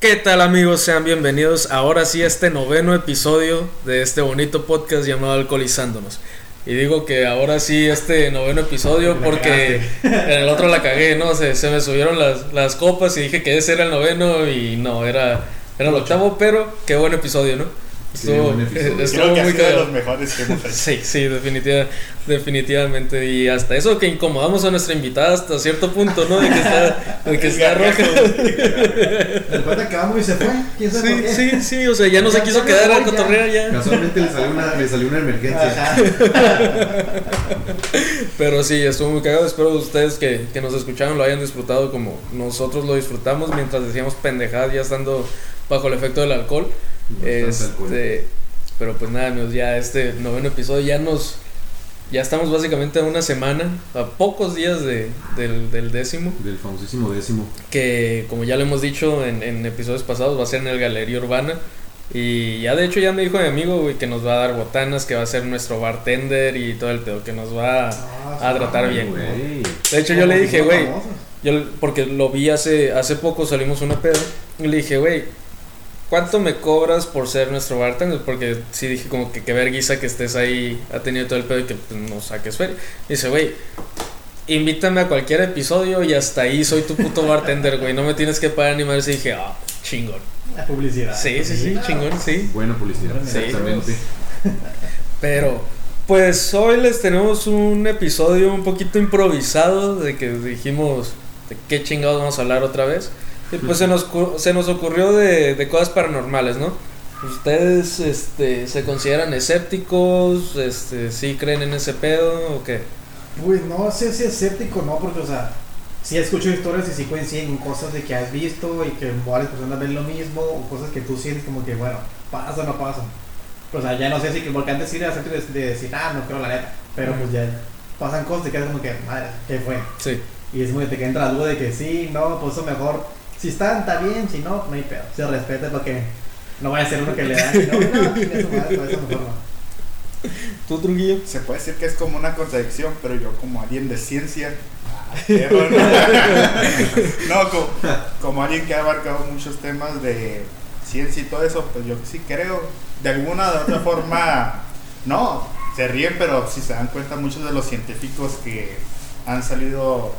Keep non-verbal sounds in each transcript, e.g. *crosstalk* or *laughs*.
¿Qué tal amigos? Sean bienvenidos ahora sí a este noveno episodio de este bonito podcast llamado Alcoholizándonos. Y digo que ahora sí este noveno episodio porque en el otro la cagué, ¿no? Se, se me subieron las, las copas y dije que ese era el noveno y no, era, era el octavo, pero qué buen episodio, ¿no? Estuvo, buen episodio. estuvo Creo que ha muy sido de cagado. los mejores que hemos hecho. *laughs* Sí, sí, definitiva- definitivamente. Y hasta eso que incomodamos a nuestra invitada hasta cierto punto, ¿no? De que está, de que *laughs* El está roja. *laughs* Después vamos y se fue. ¿Quién sabe por Sí, qué? sí, sí, o sea, ya no se quiso quedar a voy, ya. cotorrear ya. Casualmente le salió una, le salió una emergencia. Pero sí, estuvo muy cagado. Espero ustedes que, que nos escucharon lo hayan disfrutado como nosotros lo disfrutamos mientras decíamos pendejadas ya estando bajo el efecto del alcohol. Este, pero pues nada, amigos, ya este noveno episodio ya nos. Ya estamos básicamente a una semana, a pocos días de, del, del décimo. Del famosísimo décimo. que como ya lo hemos dicho en, en episodios pasados va a ser en el Galería Urbana y ya de hecho ya me dijo mi amigo güey, que nos va a dar botanas, que va a ser nuestro bartender y todo el pedo, que nos va a, a tratar bien. güey. De hecho yo le dije, güey, yo porque lo vi hace hace poco salimos una pedo y le dije, güey, ¿cuánto me cobras por ser nuestro bartender? Porque sí dije como que qué verguiza que estés ahí, ha tenido todo el pedo y que pues, no saques feria. Dice, güey, invítame a cualquier episodio y hasta ahí soy tu puto bartender, güey. No me tienes que pagar ni más. Y dije, ah, chingón. La publicidad. Sí, sí, sí, chingón, sí. Buena publicidad. Sí. Exactamente. Pero, pues hoy les tenemos un episodio un poquito improvisado de que dijimos de qué chingados vamos a hablar otra vez. Y pues se nos, se nos ocurrió de, de cosas paranormales, ¿no? ¿Ustedes este, se consideran escépticos? Este, ¿Sí creen en ese pedo o qué? Pues no sé si escéptico, no, porque, o sea, sí escucho historias y sí coinciden cosas de que has visto y que varias personas ven lo mismo, o cosas que tú sientes como que, bueno, pasa o no pasa. O sea, ya no sé si, porque antes sí era escéptico de, de decir, ah, no creo la neta, pero pues ya pasan cosas y quedas como que, madre, ¿qué fue? Sí. Y es muy que entra la duda de que sí, no, pues eso mejor, si están, está bien, si no, no hay pedo, se respeta porque no vaya a ser uno que le da, *laughs* no, no, chinga su madre, eso mejor no. ¿Tú, Trujillo? Se puede decir que es como una contradicción, pero yo como alguien de ciencia, ah, *laughs* perro, no, No, como, como alguien que ha abarcado muchos temas de ciencia y todo eso, pues yo sí creo, de alguna de otra forma, no, se ríen, pero si se dan cuenta muchos de los científicos que han salido,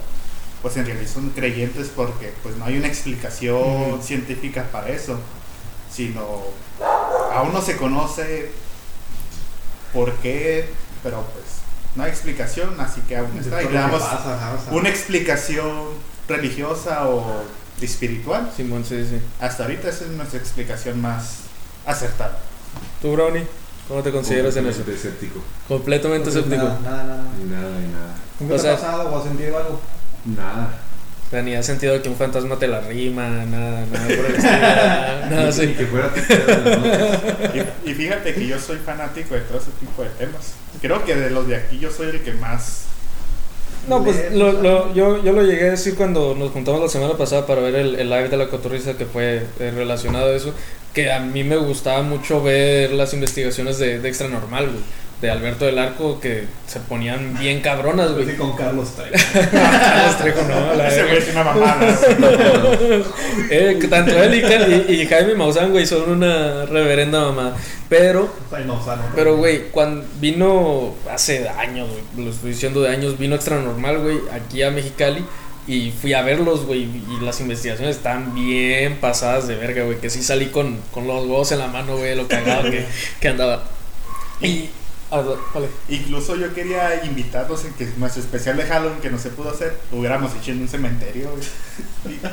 pues en realidad son creyentes porque pues no hay una explicación científica para eso, sino aún no se conoce por qué, pero pues no hay explicación, así que aún está. Y le damos Pasa, o sea, una explicación religiosa o espiritual. Simón, sí, sí. Hasta ahorita esa es nuestra explicación más acertada. ¿Tú, Brownie? ¿Cómo te consideras en eso? Completamente escéptico. Completamente pues, escéptico. Nada, nada, nada. Ni nada, ni nada. ¿Nunca O te ha pasado o has sentido algo? Nada. O sea, ni has sentido que un fantasma te la rima, nada, nada por el *laughs* estilo. Nada, nada así. que fuera. Y, y fíjate que yo soy fanático de todo ese tipo de temas. Creo que de los de aquí yo soy el que más... No, pues lo, lo- yo, yo lo llegué a decir cuando nos juntamos la semana pasada para ver el, el live de la cotorriza que fue eh, relacionado a eso, que a mí me gustaba mucho ver las investigaciones de, de Extra Normal, güey, de Alberto del Arco, que se ponían bien cabronas, güey. sí, con Carlos Trejo. *laughs* Carlos Trejo, no, la Ese verga. güey es una mamada. *laughs* Eh, tanto él y, Jaime Maussan, güey, son una reverenda mamá. Pero. Pero, güey, cuando vino hace años, güey, lo estoy diciendo de años, vino Extra Normal, güey, aquí a Mexicali. Y fui a verlos, güey, y las investigaciones están bien pasadas de verga, güey. Que sí salí con, con los huevos en la mano, güey, lo cagado que, que andaba. Y. ah, vale. Incluso yo quería invitarlos en que nuestro especial de Halloween que no se pudo hacer, hubiéramos hecho en un cementerio. Hubiera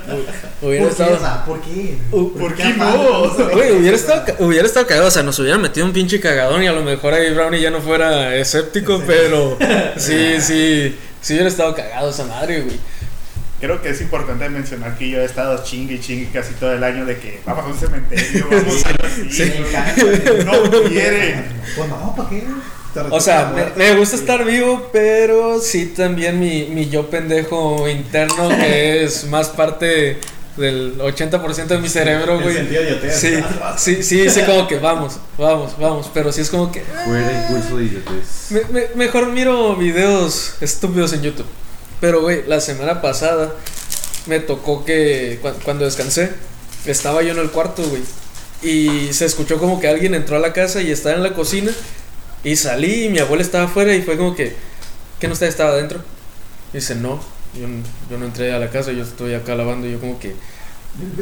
¿Por qué? estado. Sea, ¿por qué? Uh, ¿Por qué no? O sea, Güey, hubiera estado, hubiera estado cagado, o sea, nos hubieran metido un pinche cagadón y a lo mejor ahí Brownie ya no fuera escéptico, Sí. pero *laughs* sí, sí, sí hubiera estado cagado esa madre, güey. Creo que es importante mencionar que yo he estado chingue y chingue casi todo el año de que vamos a un cementerio, vamos a. Sí. Me encanta. No quieren. Pues no, ¿para qué? O sea, me, gusta estar vivo, pero sí también mi, mi yo pendejo interno, que *laughs* es más parte del 80% de mi cerebro, güey. Sí, sí, sí, dice como que vamos, vamos, vamos, pero sí es como que Fuera impulso de idiotez. me- me- mejor miro videos estúpidos en YouTube. Pero, güey, la semana pasada me tocó que cu- cuando descansé, estaba yo en el cuarto, güey. Y se escuchó como que alguien entró a la casa y estaba en la cocina. Y salí y mi abuela estaba afuera y fue como que, ¿qué no usted estaba adentro? Dice, no, yo, no entré a la casa, yo estoy acá lavando y yo como que,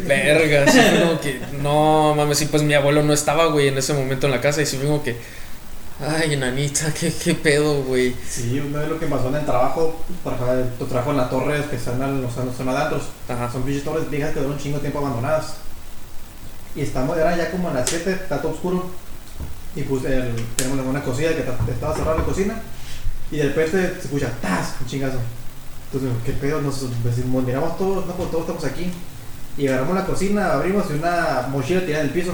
verga, así como que, no mames, sí, pues mi abuelo no estaba, güey, en ese momento en la casa y sí como que, ay, nanita, qué, qué pedo, güey. Sí, una vez lo que pasó en el trabajo, para tu trabajo en la torre que están en los en la zona de antros. Ajá. Son pinches torres viejas que duran un chingo de tiempo abandonadas. Y estamos, era ya como a las 7, está todo oscuro. Y pues el, tenemos una cocina que ta- estaba cerrada la cocina. Y de repente se escucha ¡tas! Un chingazo. Entonces, ¿qué pedo? Nos decimos, miramos todos, no, pues todos estamos aquí. Y agarramos la cocina, abrimos y una mochila tirada en el piso.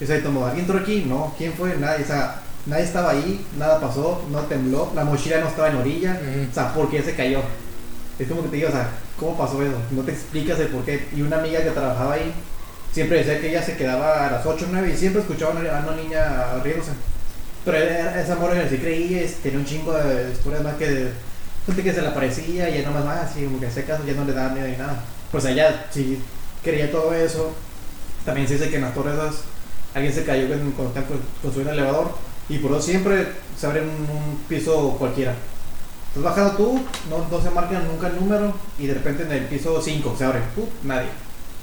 Y se tomó, ¿alguien entró aquí? No, ¿quién fue? Nadie, o sea, nadie estaba ahí, nada pasó, no tembló, la mochila no estaba en orilla. Ujú. O sea, ¿por qué se cayó? Es como que te digo, o sea, ¿cómo pasó eso? No te explicas el por qué. Y una amiga que trabajaba ahí siempre decía que ella se quedaba a las 8 o 9 y siempre escuchaba a una, a una niña riéndose. Pero esa morra sí creía, tenía un chingo de historias más que de gente que se le aparecía y ya nomás más así, como que ese caso ya no le daba miedo ni nada. Pues ella sí creía todo eso. También se dice que en las torres alguien se cayó con- con- el elevador y por eso siempre se abre un, un piso cualquiera. Estás bajando tú, no, no se marca nunca el número y de repente en el piso 5 se abre, nadie,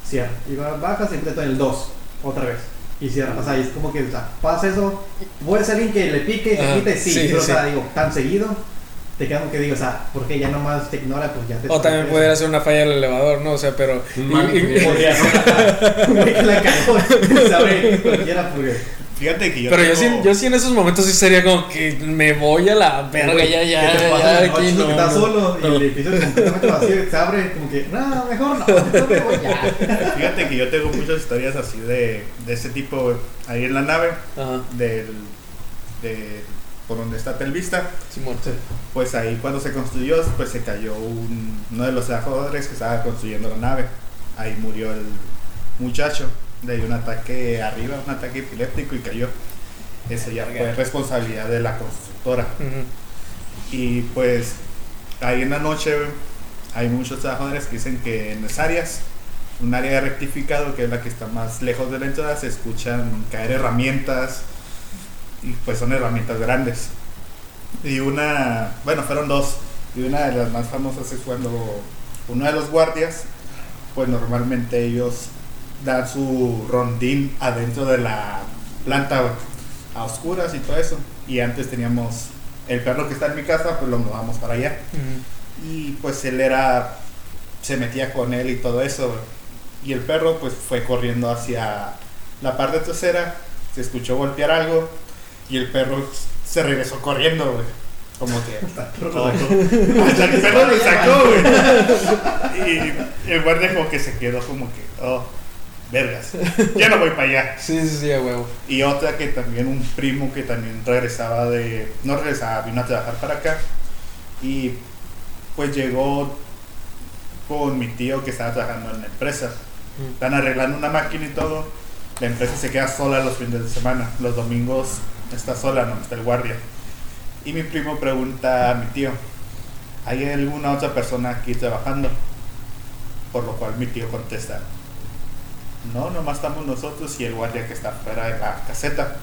cierra. Y bajas y empieza en el 2, otra vez. Y cierra, o sea, y es como que o sea, pasa eso, puede ser alguien que le pique y se quite, sí, sí, pero o sí. sea, digo, tan seguido, te queda como que digo, o sea, porque ya nomás te ignora, pues ya te... O también pudiera ser una falla del elevador, ¿no? O sea, pero... Y- mal y- cliente. Podría ser, *laughs* la cagó, *laughs* se abre cualquiera porque... Fíjate que yo pero yo sí, yo sí en esos momentos sí sería como que me voy a la verga, ya, ya, ¿Qué te ya, pasa aquí noche, no, que estás no. solo y el edificio es completamente vacío y se abre como que, no, mejor no, mejor me voy ya. *laughs* Fíjate que yo tengo muchas historias así de, de ese tipo ahí en la nave, Ajá, del, de, por donde está Telvista. Simón. Pues ahí cuando se construyó, pues se cayó un- uno de los trabajadores que estaba construyendo la nave. Ahí murió el muchacho de un ataque arriba, un ataque epiléptico y cayó. Ese ya fue responsabilidad de la constructora. Y pues ahí en la noche hay muchos trabajadores que dicen que en las áreas, un área de rectificado que es la que está más lejos de la entrada, se escuchan caer herramientas y pues son herramientas grandes. Y una, bueno, fueron dos. Y una de las más famosas es cuando uno de los guardias, pues normalmente ellos dan su rondín adentro de la planta a oscuras y todo eso. Y antes teníamos el perro que está en mi casa, pues lo mudamos para allá. Y pues él era, se metía con él y todo eso. Y el perro pues fue corriendo hacia la parte trasera, se escuchó golpear algo y el perro se regresó corriendo, güey. Como que... *laughs* todo- *laughs* Hasta el perro lo sacó, güey. *laughs* Y el guardia como que se quedó como que, oh, vergas, ya no voy para allá. *laughs* Sí, sí, sí, a huevo. Y otra que también un primo que también regresaba de. No regresaba, vino a trabajar para acá. Y pues llegó con mi tío que estaba trabajando en la empresa. Están arreglando una máquina y todo. La empresa se queda sola los fines de semana. Los domingos está sola, no está el guardia. Y mi primo pregunta a mi tío: ¿Hay alguna otra persona aquí trabajando? Por lo cual mi tío contesta: No, nomás estamos nosotros y el guardia que está fuera de la caseta.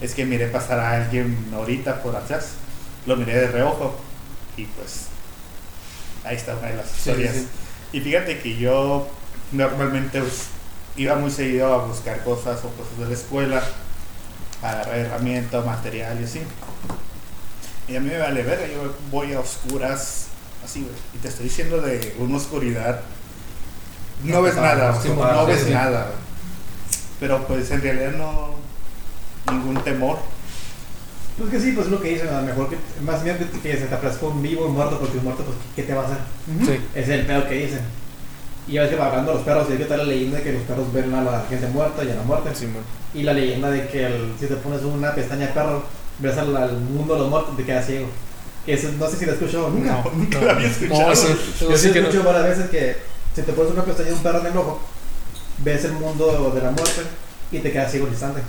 Es que miré pasar a alguien ahorita por atrás. Lo miré de reojo. Y pues ahí está una de las Sí, sí, historias. sí. Y fíjate que yo normalmente pues, iba muy seguido a buscar cosas o cosas de la escuela, a agarrar herramientas, material y así. Y a mí me vale ver, yo voy a oscuras, así. Y te estoy diciendo de una oscuridad. No ves nada, Sí, no, sí, ves sí. nada. Pero pues en realidad no. ningún temor. Pues que sí, pues es lo que dicen, a lo mejor que más miedo que, que se te aparezca un vivo o un muerto, porque un muerto, pues ¿qué te va a hacer? Sí. Ese es el pedo que dicen. Y ya ves que hablando de los perros, hay que está la leyenda de que los perros ven a la gente muerta y a la muerte. Simón. Y la leyenda de que el- si te pones una pestaña de perro, ves al, al mundo de los muertos y te quedas ciego. Que eso, no sé si lo he escuchado nunca. No, *laughs* nunca No, lo había no, escuchado. eso- Yo yo sí sí que he no. escuchado varias veces que si te pones una pestaña de un perro en el ojo, ves el mundo de la muerte y te quedas ciego al instante.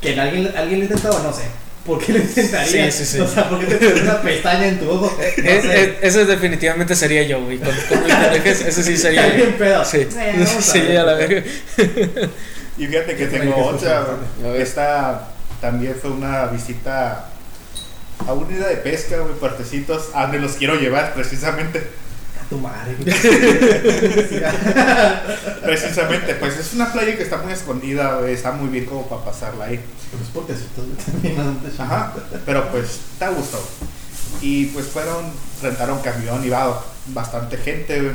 Que alguien, alguien lo intentaba, no sé. ¿por qué lo intentarías? Sí, sí, sí. O sea, ¿por qué te pones una pestaña en tu ojo? *laughs* No ese definitivamente sería yo, güey. Con, con mi pendejez, ese sí sería Está yo. bien pedo. Sí, Eh, a sí, a la verga. *laughs* Y fíjate que tengo otra. Esta también fue una visita a una isla de pesca, güey, puertecitos, a donde los quiero llevar precisamente. Tu madre. *laughs* Precisamente, pues es una playa que está muy escondida, está muy bien como para pasarla ahí. Te Ajá, pero pues está a gusto. Y pues fueron, rentaron camión y va bastante gente, güey.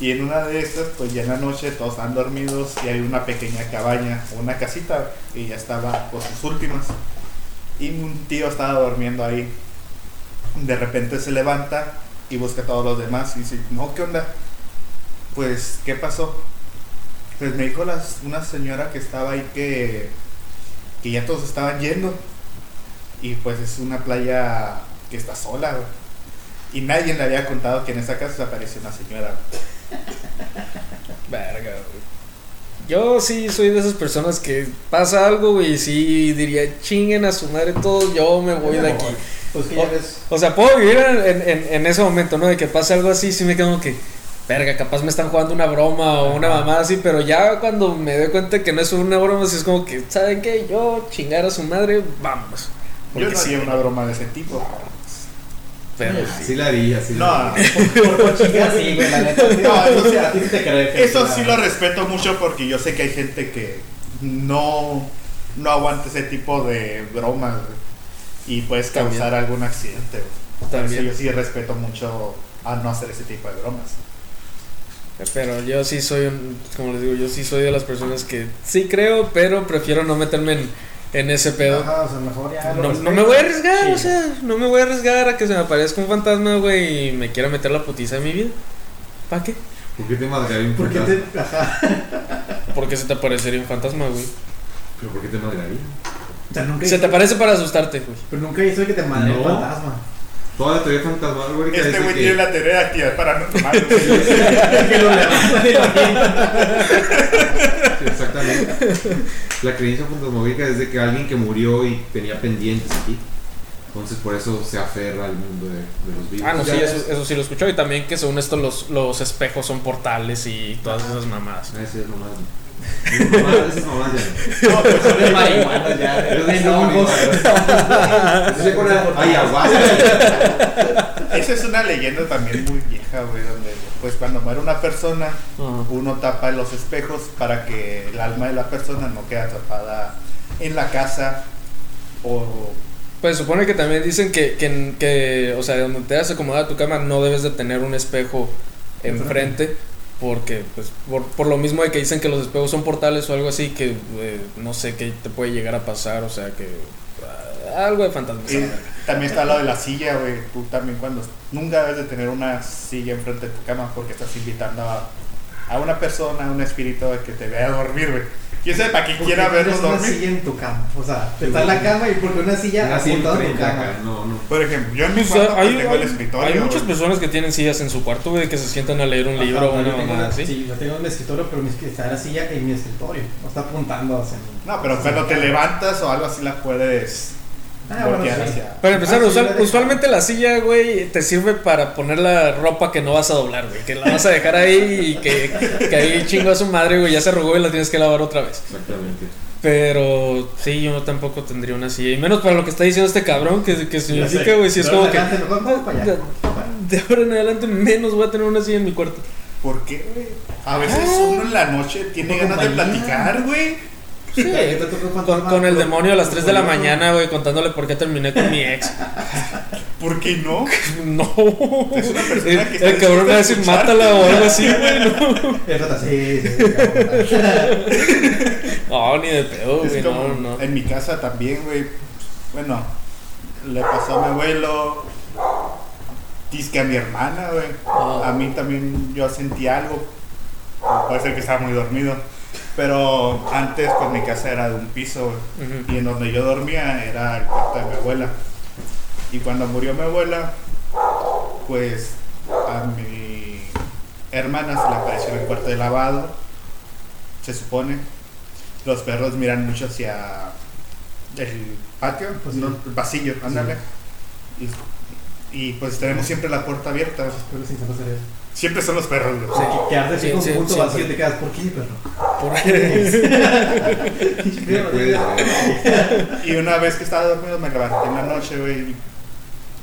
Y en una de estas, pues ya en la noche todos están dormidos y hay una pequeña cabaña, una casita, y ya estaba por sus últimas. Y un tío estaba durmiendo ahí. De repente se levanta y busca a todos los demás y dice, no, ¿qué onda? Pues, ¿qué pasó? Pues me dijo las, una señora que estaba ahí que, que ya todos estaban yendo. Y pues es una playa que está sola, güey. Y nadie le había contado que en esa casa apareció una señora. *laughs* Verga, güey. Yo sí soy de esas personas que pasa algo, güey, y sí diría, chinguen a su madre todos, yo me voy de aquí. Pues que ya ves. O sea, puedo vivir en, en- en ese momento, ¿no? De que pase algo así, sí me quedo como que, verga, capaz me están jugando una broma o una mamada así, pero ya cuando me doy cuenta que no es una broma, sí es como que, ¿saben qué? Yo chingar a su madre, vamos. Yo Porque no sí, una broma de ese tipo. pero sí. Sí la haría, sí la No, haría. Por, por chingar, sí, güey, la neta. *laughs* No, eso sí. a ti sí te Eso la- sí lo respeto mucho porque yo sé que hay gente que no, no aguanta ese tipo de bromas güey, y puedes También. causar algún accidente. güey. Por También. yo sí respeto mucho a no hacer ese tipo de bromas. Pero yo sí soy, un- como les digo, yo sí soy de las personas que sí creo, pero prefiero no meterme en, en ese pedo. Ajá, o sea, mejor ya. lo No, me voy a arriesgar, Sí. o sea, no me voy a arriesgar a que se me aparezca un fantasma, güey, y me quiera meter la putiza en mi vida. ¿Para qué? ¿Por qué te madrearía un ¿Por qué fantasma? te.? Ajá. Porque se te aparecería un fantasma, güey. ¿Pero por qué te madrearía? O sea, nunca Se te aparece para asustarte, güey. Pero nunca hizo que te mandé un fantasma. Toda la teoría fantasmagórica Este dice güey que... tiene la teoría de actividad paranormal. güey. *laughs* *laughs* que lo lo. Sí, exactamente. La creencia fantasmagórica es de que alguien que murió y tenía pendientes aquí. Entonces por eso se aferra al mundo de, de los vivos. Ah, no, sí, eso, eso sí lo escucho. Y también que según esto los, los espejos son portales y todas esas mamadas. Ah, ese es mamadas- Esas ya no. Pues, Son de marihuana ya. Pero hongos. Ayahuasca. esa es una leyenda también muy vieja, güey, donde pues cuando muere una persona, uno tapa los espejos para que el alma de la persona no quede atrapada en la casa o Pues supone que también dicen que, que, que, o sea, donde te das acomodada tu cama no debes de tener un espejo enfrente. Porque, pues, por, por lo mismo de que dicen que los espejos son portales o algo así, que eh, no sé qué te puede llegar a pasar, o sea, que ah, algo de fantasmas. Y también está lo de la silla, güey. Tú también cuando... Nunca debes de tener una silla enfrente de tu cama porque estás invitando a, a una persona, a un espíritu que te vea dormir, güey. ¿Quién sabe para qué ¿Por quiera vernos tienes una dormir? silla en tu cama? O sea, está en la cama y porque una silla apuntada a tu cama. No, no. Por ejemplo, yo en mi O sea, cuarto pues, hay, tengo el hay- escritorio. hay muchas personas que tienen sillas en su cuarto, güey, que se sientan a leer un Ajá, libro o una mamada así. Sí, yo tengo un escritorio, pero mi, está la silla en mi escritorio. No está apuntando hacia mí. No, pero cuando te levantas o algo así la puedes Ah, bueno, sí. Para empezar, Ah, sí, la usualmente la silla, güey, te sirve para poner la ropa que no vas a doblar, güey. Que la vas a dejar ahí y que, que ahí chingó a su madre, güey, ya se arrugó y la tienes que lavar otra vez. Exactamente. Pero sí, yo tampoco tendría una silla. Y menos para lo que está diciendo este cabrón, que, que significa, güey, si es como que... adelante, mejor vamos para allá. De ahora en adelante menos voy a tener una silla en mi cuarto. ¿Por qué, güey? A veces Ah. uno en la noche tiene ganas de platicar, güey. Sí. ¿Qué te tocó Con, con el demonio a las 3 de la mañana, güey, contándole por qué terminé con mi ex. *laughs* ¿Por qué no? *laughs* No. Es una persona El, que está el cabrón me va a decir, mátala o algo así, güey. No. *laughs* Sí, sí. No, ni de pedo, güey. como No, no. En mi casa también, güey. Bueno, le pasó a mi abuelo. Disque a mi hermana, güey. Ah. A mí también yo sentí algo. Puede ser que estaba muy dormido. Pero antes, pues mi casa era de un piso. Y en donde yo dormía era el cuarto de mi abuela. Y cuando murió mi abuela, pues a mi hermana se le apareció en el cuarto de lavado. Se supone. Los perros miran mucho hacia el patio, Pues no, el pasillo, ándale. Y, y pues tenemos siempre la puerta abierta. Siempre son los perros, güey. O sea, que quedarte así Sí, con un punto vacío y te quedas, ¿por qué, perro? Por- *laughs* ver. Y una vez que estaba dormido me levanté en la noche, güey,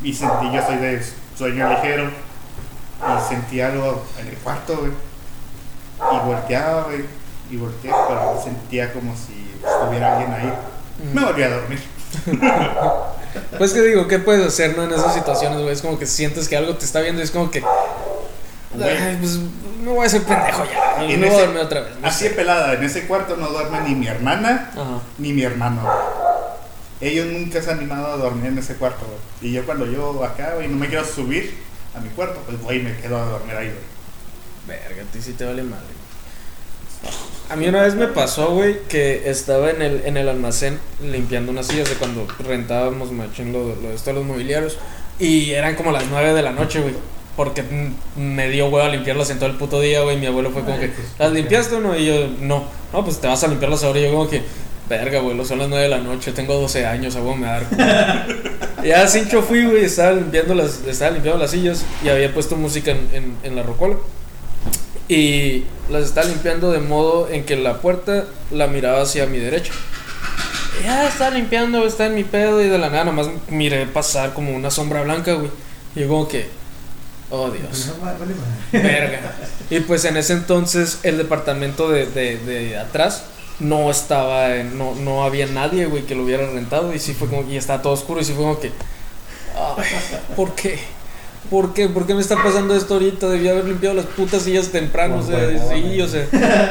y sentí, yo soy de sueño ligero, y sentí algo en el cuarto, güey. Y volteaba, güey, y volteé, pero sentía como si estuviera alguien ahí. Me volví a dormir. *laughs* Pues que digo, ¿qué puedes hacer, no? En esas situaciones, güey. Es como que sientes que algo te está viendo y es como que. Ay, pues me voy a hacer pendejo ya. Y me voy a dormir otra vez. Así de pelada, en ese cuarto no duerme ni mi hermana Ajá. ni mi hermano. güey. Ellos nunca se han animado a dormir en ese cuarto, güey. Y yo cuando yo acá, güey, no me quiero subir a mi cuarto, pues voy y me quedo a dormir ahí, güey. Verga, a ti sí te vale madre. A mí una vez me pasó, güey, que estaba en el, en el almacén limpiando unas sillas de cuando rentábamos machín lo, lo de esto los mobiliarios. Y eran como las 9 de la noche, güey. Porque me dio huevo a limpiarlas en todo el puto día, güey. Mi abuelo fue como que, ¿las limpiaste o no? Y yo, no. No, pues te vas a limpiarlas ahora. Y yo como que, verga, abuelo, son las 9 de la noche, tengo 12 años, abuelo, me a dar culo". *laughs* Ya cincho fui, güey, estaba limpiando las, estaba limpiando las sillas y había puesto música en, en, en la rocola. Y las estaba limpiando de modo en que la puerta la miraba hacia mi derecha. Ya estaba limpiando, está en mi pedo y de la nada nomás miré pasar como una sombra blanca, güey. Y yo como que, oh Dios. Madre. Verga. Y pues en ese entonces el departamento de, de, de atrás no estaba, en- no, no había nadie, güey, que lo hubiera rentado. Y sí fue como, y estaba todo oscuro y sí fue como que, ay, ¿por qué? ¿Por qué? ¿Por qué me está pasando esto ahorita? Debía haber limpiado las putas sillas temprano, o sea, sí, o sea.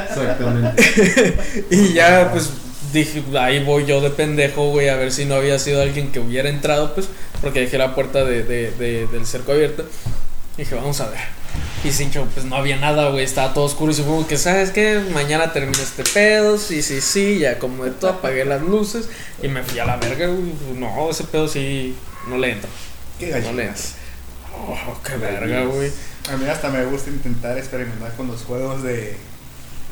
Exactamente. *laughs* Y ya, pues dije, ahí voy yo de pendejo, güey, a ver si no había sido alguien que hubiera entrado, pues, porque dejé la puerta de, de- de- del cerco abierta. Dije, vamos a ver. Y Cincho, pues no había nada, güey, estaba todo oscuro y supongo que, ¿sabes qué? Mañana termina este pedo, sí, sí, sí, ya como de todo, apagué las luces y me fui a la verga, güey. No, ese pedo sí, no le entra. Qué No le entra. Oh, qué verga, güey. A mí hasta me gusta intentar experimentar con los juegos de.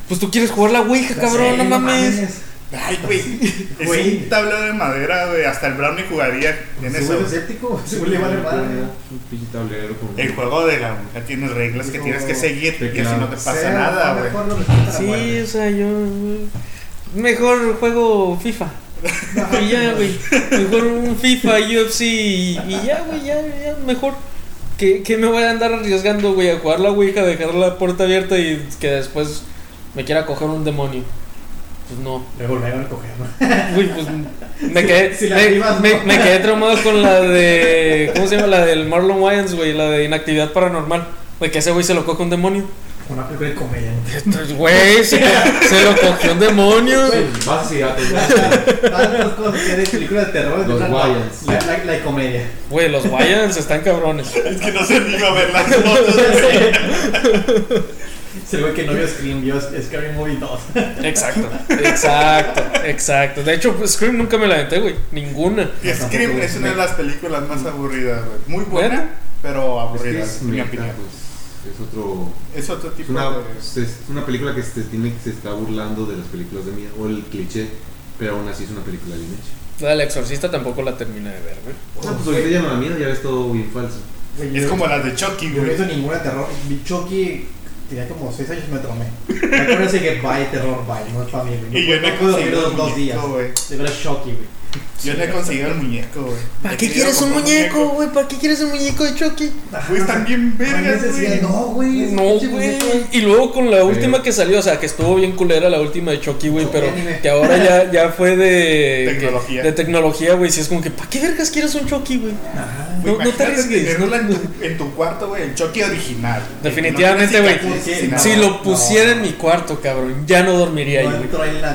Pues tú quieres jugar la Ouija, cabrón, no Sí, mames. Ay, güey. *laughs* Es Güey. un tablero de madera, güey. Hasta el Brownie jugaría en ¿Se eso. vuelve escéptico? ¿Se vuelve vale madre? Un pinche tablero con- El juego de la mujer tiene reglas que tienes que seguir. Y así no te pasa Sea, nada, güey. Sí, o sea, yo. Mejor juego FIFA. *laughs* Y ya, güey. Mejor un FIFA, UFC y, y ya, güey, ya, ya, mejor. ¿Qué, qué me voy a andar arriesgando, güey? A jugar la Ouija, dejar la puerta abierta y que después me quiera coger un demonio. Pues no. Luego me van a coger, ¿no? *laughs* Uy, pues me quedé, si la me, me- no. me quedé *laughs* traumado con la de. ¿Cómo se llama? La del Marlon Wayans, güey. La de inactividad paranormal. De que ese güey se lo coge un demonio. Una película de comedia. ¿no? Entonces, Güey, se, se lo cogió un demonio. Vas ya te Tantas cosas que de películas de terror. Los la, Wayans. La, la, la comedia. Güey, los Wayans están cabrones. Es que no se anima a ver las *laughs* fotos. Se ve que no vio Scream, vio Scary Movie 2. Exacto, exacto, exacto. De hecho, pues, Scream nunca me la aventé, güey. Ninguna. Y Scream es una de las películas más aburridas, güey. Muy buena, pero Es aburrida, que es en mi opinión. pues, es otro. Es otro Es tipo una, de. es una película que se, tiene, se está burlando de las películas de miedo, o el cliché, pero aún así es una película bien hecha. La del exorcista tampoco la terminé de ver, güey. O sea, pues ahorita ya no da miedo, ya ves todo bien falso. Güey, Es como las de Chucky, Yo no güey. hizo ninguna de terror. Chucky. Tenía como 6 años y me traumé. Me acuerdo ese que bye, terror, bye. No es para mí. Y yo he puedo dormir dos, dos días. Yo era Chucky, güey. Yo no he conseguido el muñeco, güey. ¿Para qué quieres un muñeco, güey? ¿Para qué quieres un muñeco de Chucky? Güey, están bien vergas, güey. No, güey. No, güey. Y luego con la última que salió, o sea, que estuvo bien culera la última de Chucky, güey, pero que ahora ya, ya fue de Tecnología. que- de tecnología, güey. Si es como que, ¿para qué vergas quieres un Chucky, güey? Ajá. Güey, No- no te arriesgues, no- en, tu, en tu cuarto, güey, el Chucky original. Definitivamente, güey. Si lo pusiera en mi cuarto, cabrón, ya no dormiría ahí, güey.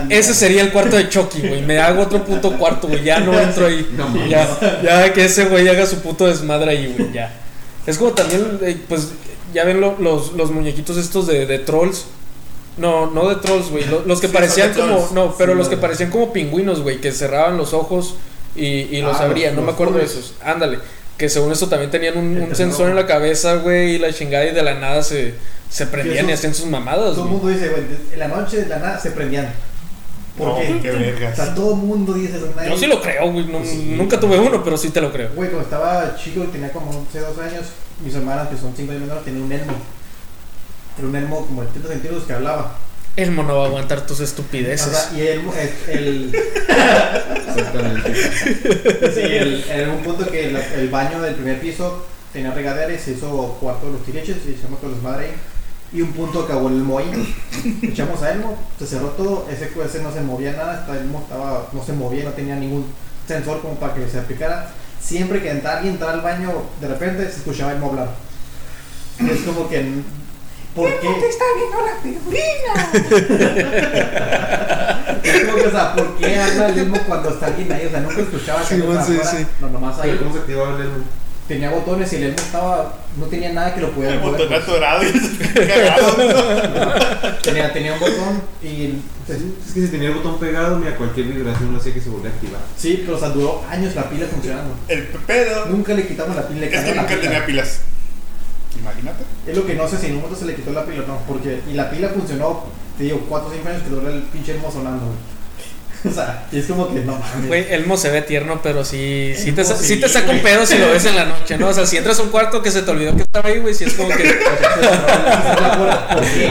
Ese sería el cuarto de Chucky, güey. Me hago otro puto cuarto, *laughs* güey. Ya no *laughs* entro ahí. No. Ya, ya que ese güey haga su puto desmadre ahí, güey. Ya. Es como también, eh, pues, ya ven lo- los, los muñequitos estos de, de trolls. No, no de trolls, güey. Lo- Los, que Sí, parecían como. trolls. No, pero Sí, los que parecían como pingüinos, güey. Que cerraban los ojos y, y los Ah, abrían. los- no me acuerdo de esos. Ándale. Que según esto también tenían un, sensor en la cabeza, güey. Y la chingada y de la nada se, se prendían y hacían sus mamadas, Todo el mundo dice, güey, en la noche de la nada se prendían. Porque No, qué vergas. O sea, todo el mundo dice eso. nadie- Yo sí lo creo, güey. no- Sí. Nunca tuve uno, pero sí te lo creo. Güey, cuando estaba chico y tenía como 11, 12 años, mis hermanas, que son 5 años menores, tenían un elmo. Era un elmo como de 30 centímetros que hablaba. Elmo no va a aguantar tus O estupideces. sea, y el, el, *laughs* el, Exactamente. sí, el- en un punto que el, el baño del primer piso tenía regadera y se hizo cuarto de los tiriches y echamos con los madre ahí. Y un punto acabó el ahí. Echamos a elmo, se cerró todo, ese, ese no se movía nada, hasta el elmo estaba, no se movía, no tenía ningún sensor como para que se aplicara. Siempre que entraba alguien entraba al baño, de repente se escuchaba el elmo hablar. Y es como que... ¿Por qué? está viendo la pirulina! *laughs* Es como que, o sea, ¿por qué habla el elmo cuando está alguien ahí? O sea, nunca escuchaba que Sí, bueno, sí, sí. No, nomás ahí. ¿Cómo se activaba el elmo? Tenía botones y el elmo estaba no tenía nada que lo pudiera El mover, botón pues. atorado y *laughs* cagado. tenía, tenía un botón y pues, Es que si tenía el botón pegado, mira, cualquier vibración no hacía que se volviera a activar. sí pero o sea duró años la pila funcionando El pedo nunca le quitamos la pila le es que nunca pila. tenía pilas. Imagínate. es lo que no sé si en un momento se le quitó la pila o no porque y la pila funcionó te digo 4 o 5 años que duró el pinche elmo sonando güey. *laughs* o sea y es como que no mames Güey, Elmo se ve tierno, pero sí, sí, te, sa- Elmo, sí sí, te saca un pedo si lo ves en la noche, ¿no? O sea, si entras a un cuarto que se te olvidó que estaba ahí, güey, si es como que... *laughs* ¿Por qué?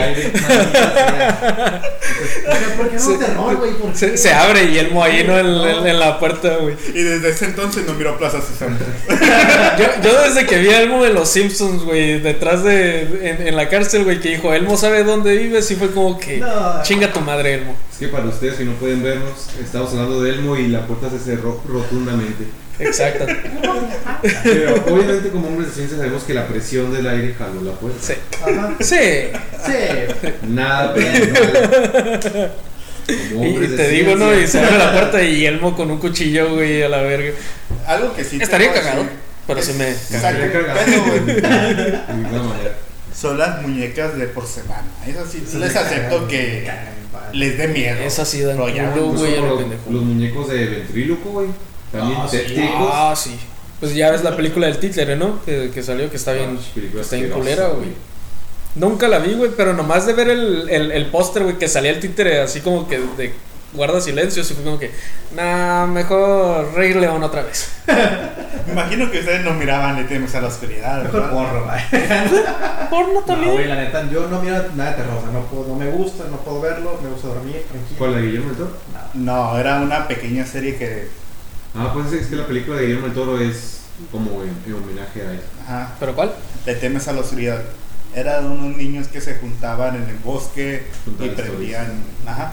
O sea, ¿por qué no Se- terror, güey? ¿Por Se, qué? se abre y Elmo ahí, ¿no? En, en- en la puerta, güey. Y desde ese entonces no miró Plaza Sésamo. *laughs* Yo, yo desde que vi a Elmo de los Simpsons, güey, detrás de... En, en la cárcel, güey, que dijo, Elmo sabe dónde vive, sí fue como que... No. Chinga tu madre, Elmo. Es que para ustedes que no pueden vernos, estamos hablando de Elmo y la puerta se cerró rotundamente. Exacto. Pero obviamente como hombres de ciencia sabemos que la presión del aire jaló la puerta. Sí. Ajá. Sí. Sí. Nada. *laughs* Como Y, te digo, ciencia. ¿no? Y se abre la puerta y Elmo con un cuchillo, güey, a la verga. Algo que sí Estaría cagado, pero sí me... Estaría cagado. Pero, De ninguna manera. Son las muñecas de porcelana. Esas sí, Sí, les acepto que les dé miedo. Esas sí dan güey, los, los muñecos de ventríloco, güey. También Ah, sí. Ah, sí. Pues ya ves la película del títere, ¿no? Que, que salió, que está bien, Ah, película está bien culera, güey. Nunca la vi, güey, pero nomás de ver el, el, el póster, güey, que salía el títere así como que de guarda silencio, así fue como que, nah, mejor Rey León otra vez. *laughs* Me imagino que ustedes no miraban Le temes a la oscuridad. Mejor ¿verdad? porro, güey. *laughs* Porno No, también. güey, la neta, yo no miro nada de terror, o sea, no, puedo, no me gusta, no puedo verlo, me gusta dormir, tranquilo. ¿Cuál, la de Guillermo del Toro? Nada. No, era una pequeña serie que. Ah, pues es que la película de Guillermo del Toro es como en, en homenaje a él. Ajá. ¿Pero cuál? Le temes a la oscuridad. Era de unos niños que se juntaban en el bosque y prendían. Ajá.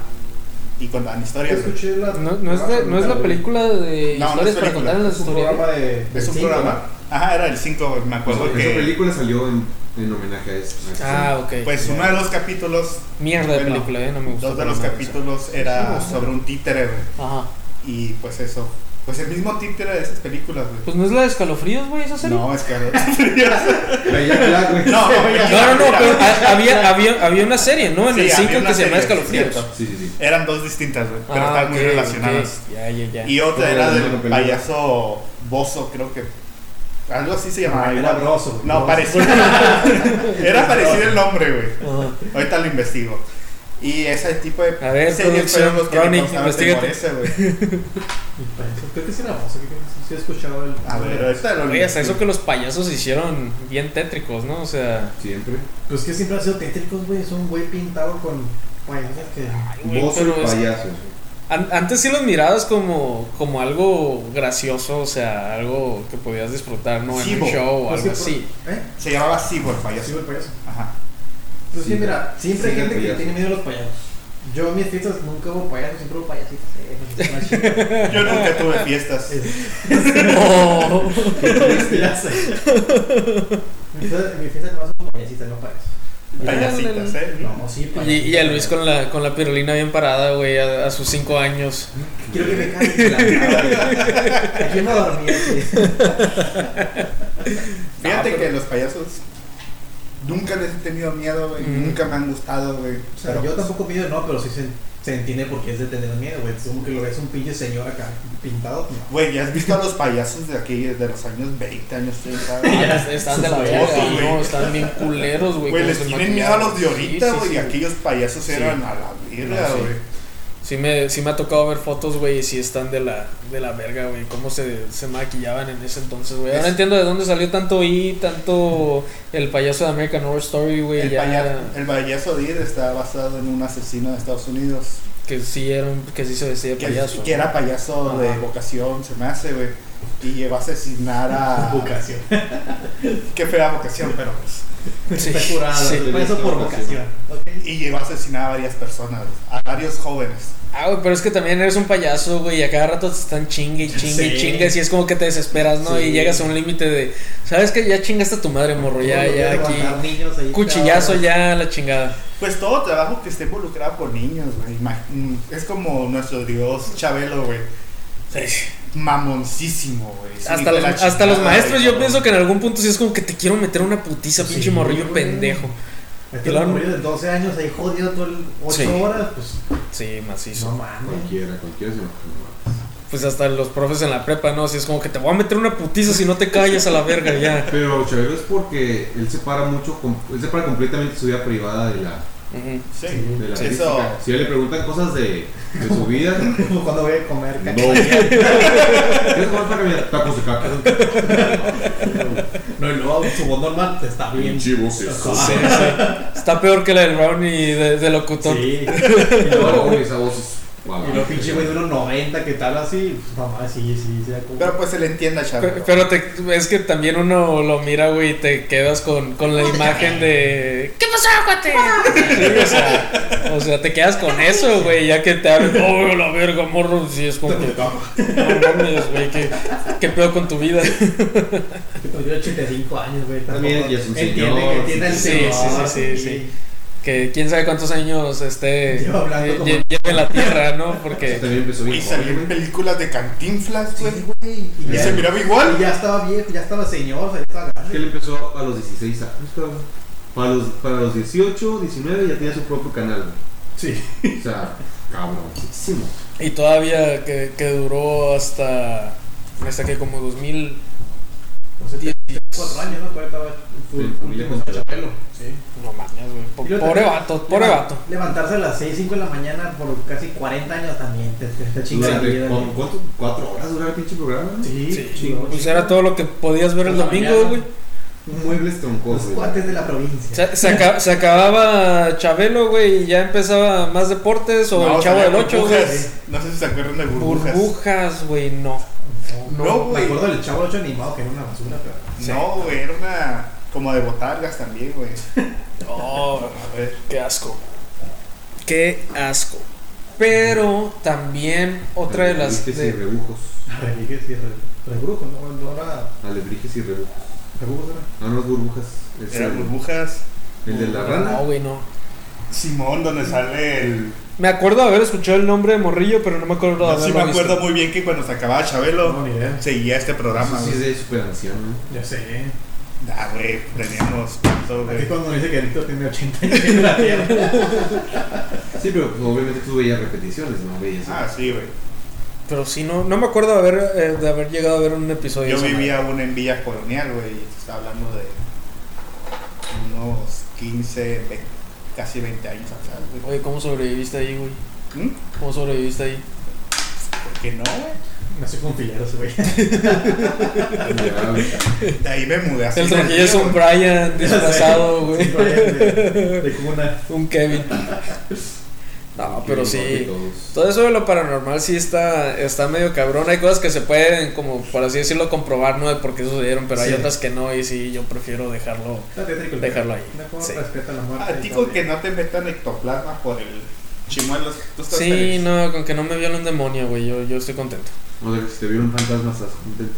Y contaban historias. la. No, no, es, de- no es la película de No, no historias es para contar en las Es un historias. programa de. Es un cinco, programa. Ajá, era el 5, me acuerdo Pues, que. Esa película salió en, en homenaje a esa Ah, ok. Pues uno de los capítulos. Mierda de bueno, película, eh, no me gustó. Dos de los capítulos era sobre un títere. Ajá. Y pues eso. Pues el mismo títere de esas películas, güey. Pues no es la de escalofríos, güey, esa serie. No, es que. La *laughs* Jack Black, güey. No, No, no, no, pero ha- había, había, había una serie, ¿no? En Sí, el había 5 una que se llama serie, Escalofríos. Sí, sí, sí. Eran dos distintas, güey. Pero Ah, están muy relacionadas. Ya, ya, ya. Y otra era del payaso Bozo, creo que. Algo así se llamaba. Ah, era broso, No, parecido. *laughs* era parecido el nombre, güey. Ajá. Ahorita lo investigo. Y ese tipo de A ver, series fueron los que Ronnie, temor ese, güey. *laughs* Creo que sí creo que sí, he escuchado el. A ver, ahorita lo Oye, hasta eso que los payasos hicieron bien tétricos, ¿no? O sea. Siempre. Pues que siempre han sido tétricos, güey. Es un güey pintado con payasos que. ay, güey, Vos pero es- payaso. an- antes sí los mirabas como, como algo gracioso, o sea, algo que podías disfrutar, ¿no? En Sí, un show o Pues algo así. ¿Eh? Se llamaba Sí, payaso. el payaso. Ajá. Pues sí, Sí, mira, siempre hay gente que tiene miedo a los payasos. Yo en mis fiestas nunca hubo payasos, siempre hubo payasitos. eh. *laughs* Yo nunca tuve fiestas. *laughs* Oh. *laughs* ya sé. Mi fiesta, mi fiesta nomás hubo payasitas, no payasos. Payasitas, ¿eh? No, sí, Y, payasitas. y a Luis con la, con la pirulina bien parada, güey, a, a sus 5 años. Quiero que me cara. Aquí no dormía. sí. Fíjate Ah, que los payasos nunca les he tenido miedo, güey. Mm. Nunca me han gustado, güey. O sea, Pero, yo pues, tampoco miedo, no, pero sí se, se entiende por qué es de tener miedo, güey. Es como que lo ves un pinche señor acá pintado. No. Güey, ¿ya has visto a los payasos de aquí, de los años 20, años 30? Ah, *laughs* están de la verga, no, están bien culeros, güey. Güey, les tienen miedo a los de ahorita, Sí, güey. sí, y sí. aquellos payasos Sí. eran a la verga, No, sí. güey. Sí me, sí me ha tocado ver fotos, güey, y sí están de la, de la verga, güey. Cómo se, se maquillaban en ese entonces, güey. Ahora Es- entiendo de dónde salió tanto I, tanto el payaso de American Horror Story, güey. El, Ya, paya- el payaso Did está basado en un asesino de Estados Unidos. que sí era un- que sí se vestía de Que, payaso. que era payaso de vocación, se me hace, güey. Y llegó a asesinar a. *laughs* Vocación. Qué fea vocación, pero pues. Sí, Está curado. sí. Por eso por vocación. Y llegó a asesinar a varias personas, a varios jóvenes. Ah, güey, pero es que también eres un payaso, güey, y a cada rato te están chingue y chingue y Sí. chingue, y es como que te desesperas, ¿no? Sí. Y llegas a un límite de, ¿sabes que Ya chingaste a tu madre, morro, ya, ya, aquí. levantar niños ahí, Cuchillazo cabrón. ya, la chingada. Pues todo trabajo que esté involucrado por niños, güey. Mm, Es como nuestro dios Chabelo, güey. Mamoncísimo, güey. Hasta los, hasta los maestros, güey, yo cabrón. pienso que en algún punto sí es como que te quiero meter una putiza, Sí, pinche morrillo güey. pendejo. Este morrillo de 12 años ahí jodido todo el 8 Sí. horas, pues Sí, macizo. no mames. Cualquiera, cualquiera se Pues hasta los profes en la prepa, ¿no? Si es como que te voy a meter una putiza si no te callas a la verga, ya. *laughs* Pero Chavero es porque él separa mucho, él separa completamente su vida privada de la. Sí. de la Sí, física. eso- Si a él le preguntan cosas de, de su vida, *laughs* Como cuando voy a comer no. caca. ¿Qué es comer para caminar? Tacos de caca. No, y luego su voz normal está bien. Pinche voz, sí. Ajá. Sí, sí. Está peor que la del brownie de, de locutor. Sí. *laughs* Y luego, esa voz es. y luego pinche güey de unos 90 que tal así. pues, Mamá, sí, sí, sí. como- Pero pues se le entiende a Pe- Chabelo. Pero te, es que también uno lo mira, güey, y te quedas con, con la imagen de... ¿Qué pasó, cuate? *laughs* Sí, o sea, o sea, te quedas con eso, güey, ya que te hablan, oh, la verga, morro, sí, es como que... No mames, güey, ¿qué, ¿qué pedo con tu vida? Yo 85 años, güey. También ya es un Entiende señor, que entiende el sí, señor. sí, sí, sí, sí. Que quién sabe cuántos años esté... Eh, como- lle- lleve en la tierra, ¿no? Porque... También empezó Y güey. películas de cantinflas, güey. Sí. Y Y ya, se miraba igual. y ya estaba viejo, ya estaba señor, ya estaba Es que él grande. empezó a los 16 años. Para los, para los 18, 19 ya tenía su propio canal, güey. Sí. O sea, cabroncísimo. Y todavía que, que duró hasta... Hasta que como 2000... No sé, cuatro años, ¿no? Todavía estaba full, Sí, con Chabelo. Sí. No mames, güey. Pobre vato, pobre vato. Levantarse a las 6, 5 de la mañana por casi 40 años también te, te, te chinga la Durante, vida. ¿cu- güey. ¿cuánto? ¿Cuatro horas duraba el pinche programa? no? Sí, Sí, chingón, pues era todo lo que podías ver el domingo, güey. Muebles Los troncosos. güey. cuates de la provincia. Se, se aca- se acababa Chabelo, güey, y ya empezaba más deportes o No, el Chavo del 8, güey. No sé si se acuerdan de burbujas. Burbujas, güey, no. No, No, Me güey. acuerdo del chavo 8 animado que era una basura, pero. Sí. No, güey, era una. Como de botargas también, güey. *laughs* Oh, A ver. qué asco. Qué asco. Pero también otra de las... Alebrijes y de- rebujos. Rebrijes y re, rebrujo, ¿no? No era. Alebrijes y rebujos. Rebujos era. No, no burbujas. Eran burbujas. el de la rana. No, güey, no. Simón, donde sale el. Me acuerdo de haber escuchado el nombre de Morrillo, pero no me acuerdo de Yo sí haberlo me visto. acuerdo muy bien que cuando se acababa Chabelo, No, ni idea. seguía este programa, Eso sí es güey. de super anciano, ¿no? Ya sé. Ah, güey, teníamos tanto, Aquí güey. cuando dice que Héctor tiene 80 años en la *laughs* tierra. Sí, pero pues, obviamente tú veías repeticiones, ¿no? Veías. Ah, sí, güey. Pero sí, no, no me acuerdo de haber, eh, de haber llegado a ver un episodio. Yo de esa vivía aún en Villa Colonial, güey, y te estaba hablando de unos 15, ve- casi 20 años atrás, güey. Oye, ¿cómo sobreviviste ahí, güey? ¿Mm? ¿Cómo sobreviviste ahí? ¿Por qué no, güey? Nací con fileros, güey. De ahí me mudé así. El de Trujillo es un. Brian *laughs* disfrazado, güey. Sí, de, de cuna. Un Kevin. No, pero sí. Todo eso de lo paranormal sí está, está medio cabrón. Hay cosas que se pueden, como por así decirlo, comprobar, ¿no? De por qué sucedieron, pero hay otras que no. Y sí, yo prefiero dejarlo. Tétrico Dejarlo ahí. pedo. ¿Cómo Sí. respeta la muerte? A ti con que no te metan ectoplasma por el chimuelo. ¿Tú estás Sí, feliz? no, con que no me viole un demonio, güey. Yo, yo estoy contento. O sea, que si te vieron fantasmas, estás contento.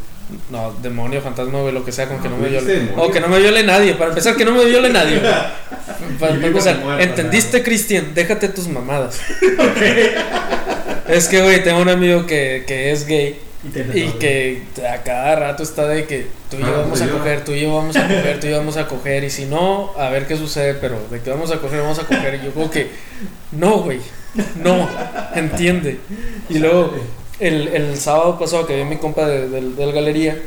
No, demonio, fantasma, güey, lo que sea, con que No, no me pues, viole. dijiste demonio. O que no me viole nadie. Para empezar, que no me viole nadie. *laughs* Para, empezar, muerto, ¿entendiste, ¿no? Cristian? Déjate tus mamadas. *laughs* Es que, güey, tengo un amigo que, que es gay. Y, que a cada rato está de que tú y yo Ah, vamos a yo. coger, tú y yo vamos a coger, tú y yo vamos a coger, y si no, a ver qué sucede, pero de que vamos a coger, vamos a coger. Y yo como que, no, güey, no, entiende. Y luego, el, el sábado pasado que vi a mi compa de, del- del galería,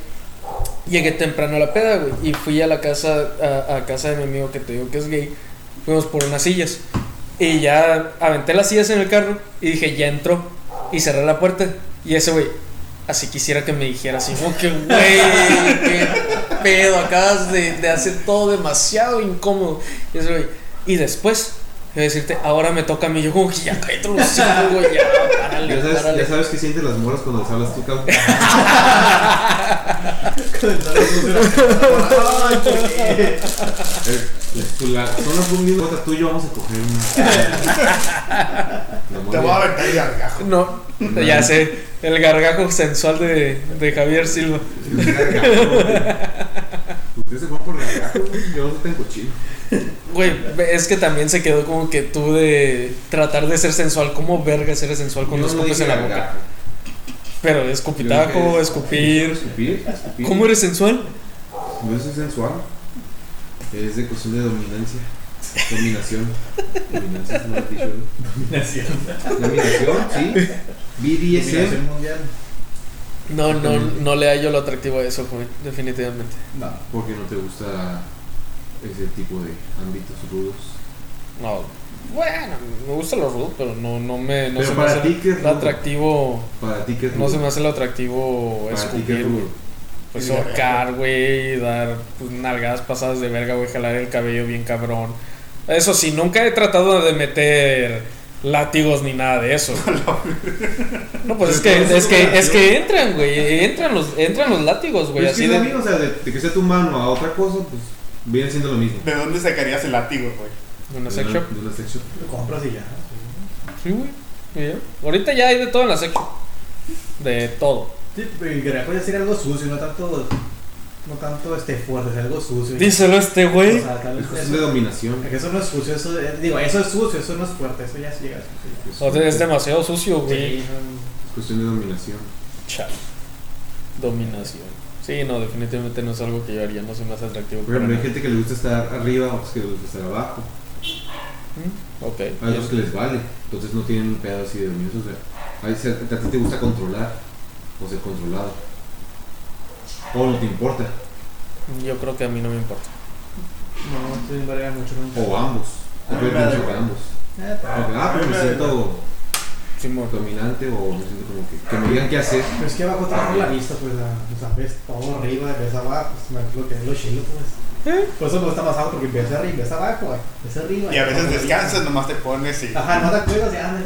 llegué temprano a la peda, güey, y fui a la casa, a casa de mi amigo que te digo que es gay, fuimos por unas sillas. Y ya aventé las sillas en el carro y dije, ya entró. Y cerré la puerta. Y ese güey, así quisiera que me dijera así, como que, güey, qué pedo, acabas de, de hacer todo demasiado incómodo. Y ese güey, y después, voy a decirte, ahora me toca a mí. Yo como que ya cállate los hocico, güey, ya, párale, Ya sabes, párale. ya sabes que sienten las moras cuando les hablas tú, cabrón. Ay, ¿por qué? La- Son las un minuto tú y yo vamos a coger una. Te voy a aventar el gargajo. No, ya sé, el gargajo sensual de, de Javier Silva. Ustedes se van por güey. Yo no soy tan cochino. Güey, es que también se quedó como que tú de tratar de ser sensual. ¿Cómo verga ser sensual cuando Yo no escupes en la boca? Pero escupitajo, escupir. Escupir, escupir. ¿Cómo eres sensual? No es sensual. Es de cuestión de dominancia. Dominación. Dominancia es ¿no? Dominación, sí. BDSM. Dominación mundial. No, no, no le hallo lo atractivo a eso, güey, definitivamente. No. Porque no te gusta ese tipo de ámbitos rudos. No, bueno, me gusta lo rudo, pero no, no me, no Pero se me para hace ti, ¿qué es lo rudo? atractivo. Para ti, ¿qué es No rudo? se me hace lo atractivo Para ti, ¿qué es escupir, güey. Pues ahorcar, güey, dar pues, nalgadas pasadas de verga, güey, jalar el cabello bien cabrón. Eso sí, nunca he tratado de meter látigos ni nada de eso. *laughs* No, pues es que, es que, es que entran, güey, entran los, entran los látigos, güey, así de... o sea, de, de que sea tu mano a otra cosa, pues viene siendo lo mismo. ¿De dónde sacarías el látigo, güey? ¿En una De sex una- shop? De una sex shop. Lo compras y ya. Sí, güey. y ya. Ahorita ya hay de todo en la sex shop. De todo. Sí, el gargajo ya sería algo sucio, no tanto. No tanto este fuerte, es algo sucio. Díselo este güey. O sea, tal vez Es cuestión de dominación. que eso no es sucio, eso es- digo, eso es sucio, eso no es fuerte, eso ya llega sucio. O sea, es demasiado sucio, güey. Sí, Es cuestión de dominación. Chale. Dominación. Sí, no, definitivamente no es algo que yo haría, no me hace atractivo. Por ejemplo, hay gente que le gusta estar arriba, otros que les gusta estar abajo. Mm, Ok. Hay otros que les vale, entonces no tienen un pedo así de dominación. O sea, hay a ti te gusta controlar o ser controlado. O no te importa, Yo creo que a mí no me importa. No, sí, varía mucho. o ambos. A mí me ambos. Eh, ah, a mí pero me siento Dominante o me siento como que, que me digan qué hacer. Pero es que abajo trajo la vista, pues, a- o sea, ves todo arriba, ves abajo, pues, me- lo que es lo chido, pues. ¿Eh? Por eso me gusta más abajo, porque ves arriba, ves abajo, güey. ves arriba. Y a veces descansas, arriba. nomás te pones y. Ajá, no te acuerdas, ya.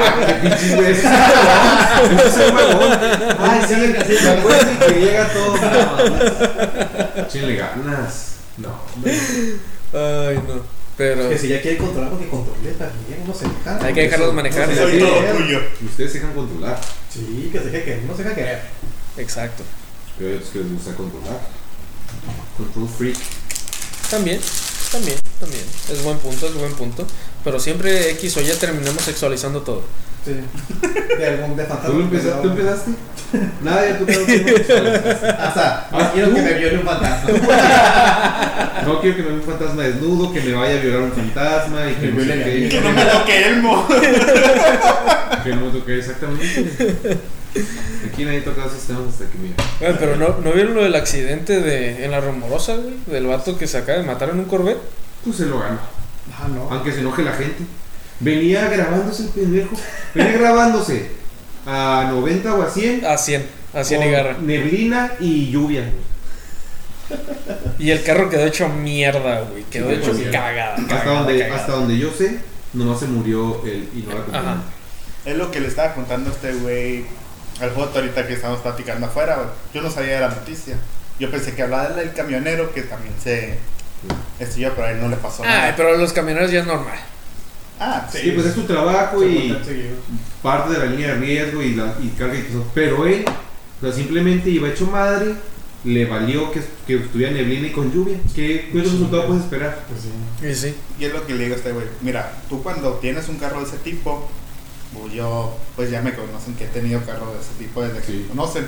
¡Ah, *laughs* pinches güey! ¡Ese es el *laughs* huevón! Ay, sí, así ¿Se acuerdan que llega todo? No, Chinle ganas. No, hombre. Ay, no. Pero. Que si ya quiere controlar, porque controle también, uno se deja. Hay que dejarlos manejar. No, Soy sí, todo tuyo. Ustedes se dejan controlar, Sí, que se deje querer, uno se deja querer. Exacto. pero otros que les gusta controlar. Control freak. También, también, también. Es buen punto, es buen punto. Pero siempre X o Y terminamos sexualizando todo. Sí. De algún de fantasma. ¿Tú, lo empezaste, ¿Tú empezaste? Nada, ya tú pedo Hasta, Ah, no quiero ¿tú? que me viole un fantasma. No quiero que me vea un fantasma desnudo, que me vaya a violar un fantasma y que Me viole. Que qué. no me toque Elmo. Que no me toque exactamente. Aquí nadie toca esos temas hasta que mira. Güey, pero no, ¿no vieron lo del accidente de, en la rumorosa, güey? Del vato que se acaba de matar en un Corvette. Pues se lo gana. Ah, no. Aunque se enoje la gente. Venía grabándose el pendejo. Venía grabándose a 90 o a 100. A 100, a 100 y garra. Neblina y lluvia. Y el carro quedó hecho mierda, güey. Quedó Sí, hecho cagada. Hasta donde, cagada. hasta donde yo sé, nomás se murió él y no la. Es lo que le estaba contando a este güey al Joto ahorita que estábamos platicando afuera, güey. Yo no sabía de la noticia. Yo pensé que hablaba del camionero que también se estrelló, pero a él no le pasó Ay, nada. pero los camioneros ya es normal. Ah, sí. Sí, pues es tu trabajo Se y parte de la línea de riesgo y, la, y carga y todo. Pero él, o sea, simplemente iba hecho madre, le valió que, que estuviera neblina y con lluvia. ¿Qué, qué resultado puedes esperar? Pues sí. Y sí. Y es lo que le digo a este güey. Mira, tú cuando tienes un carro de ese tipo, pues yo, pues ya me conocen que he tenido carro de ese tipo desde que Sí. me conocen.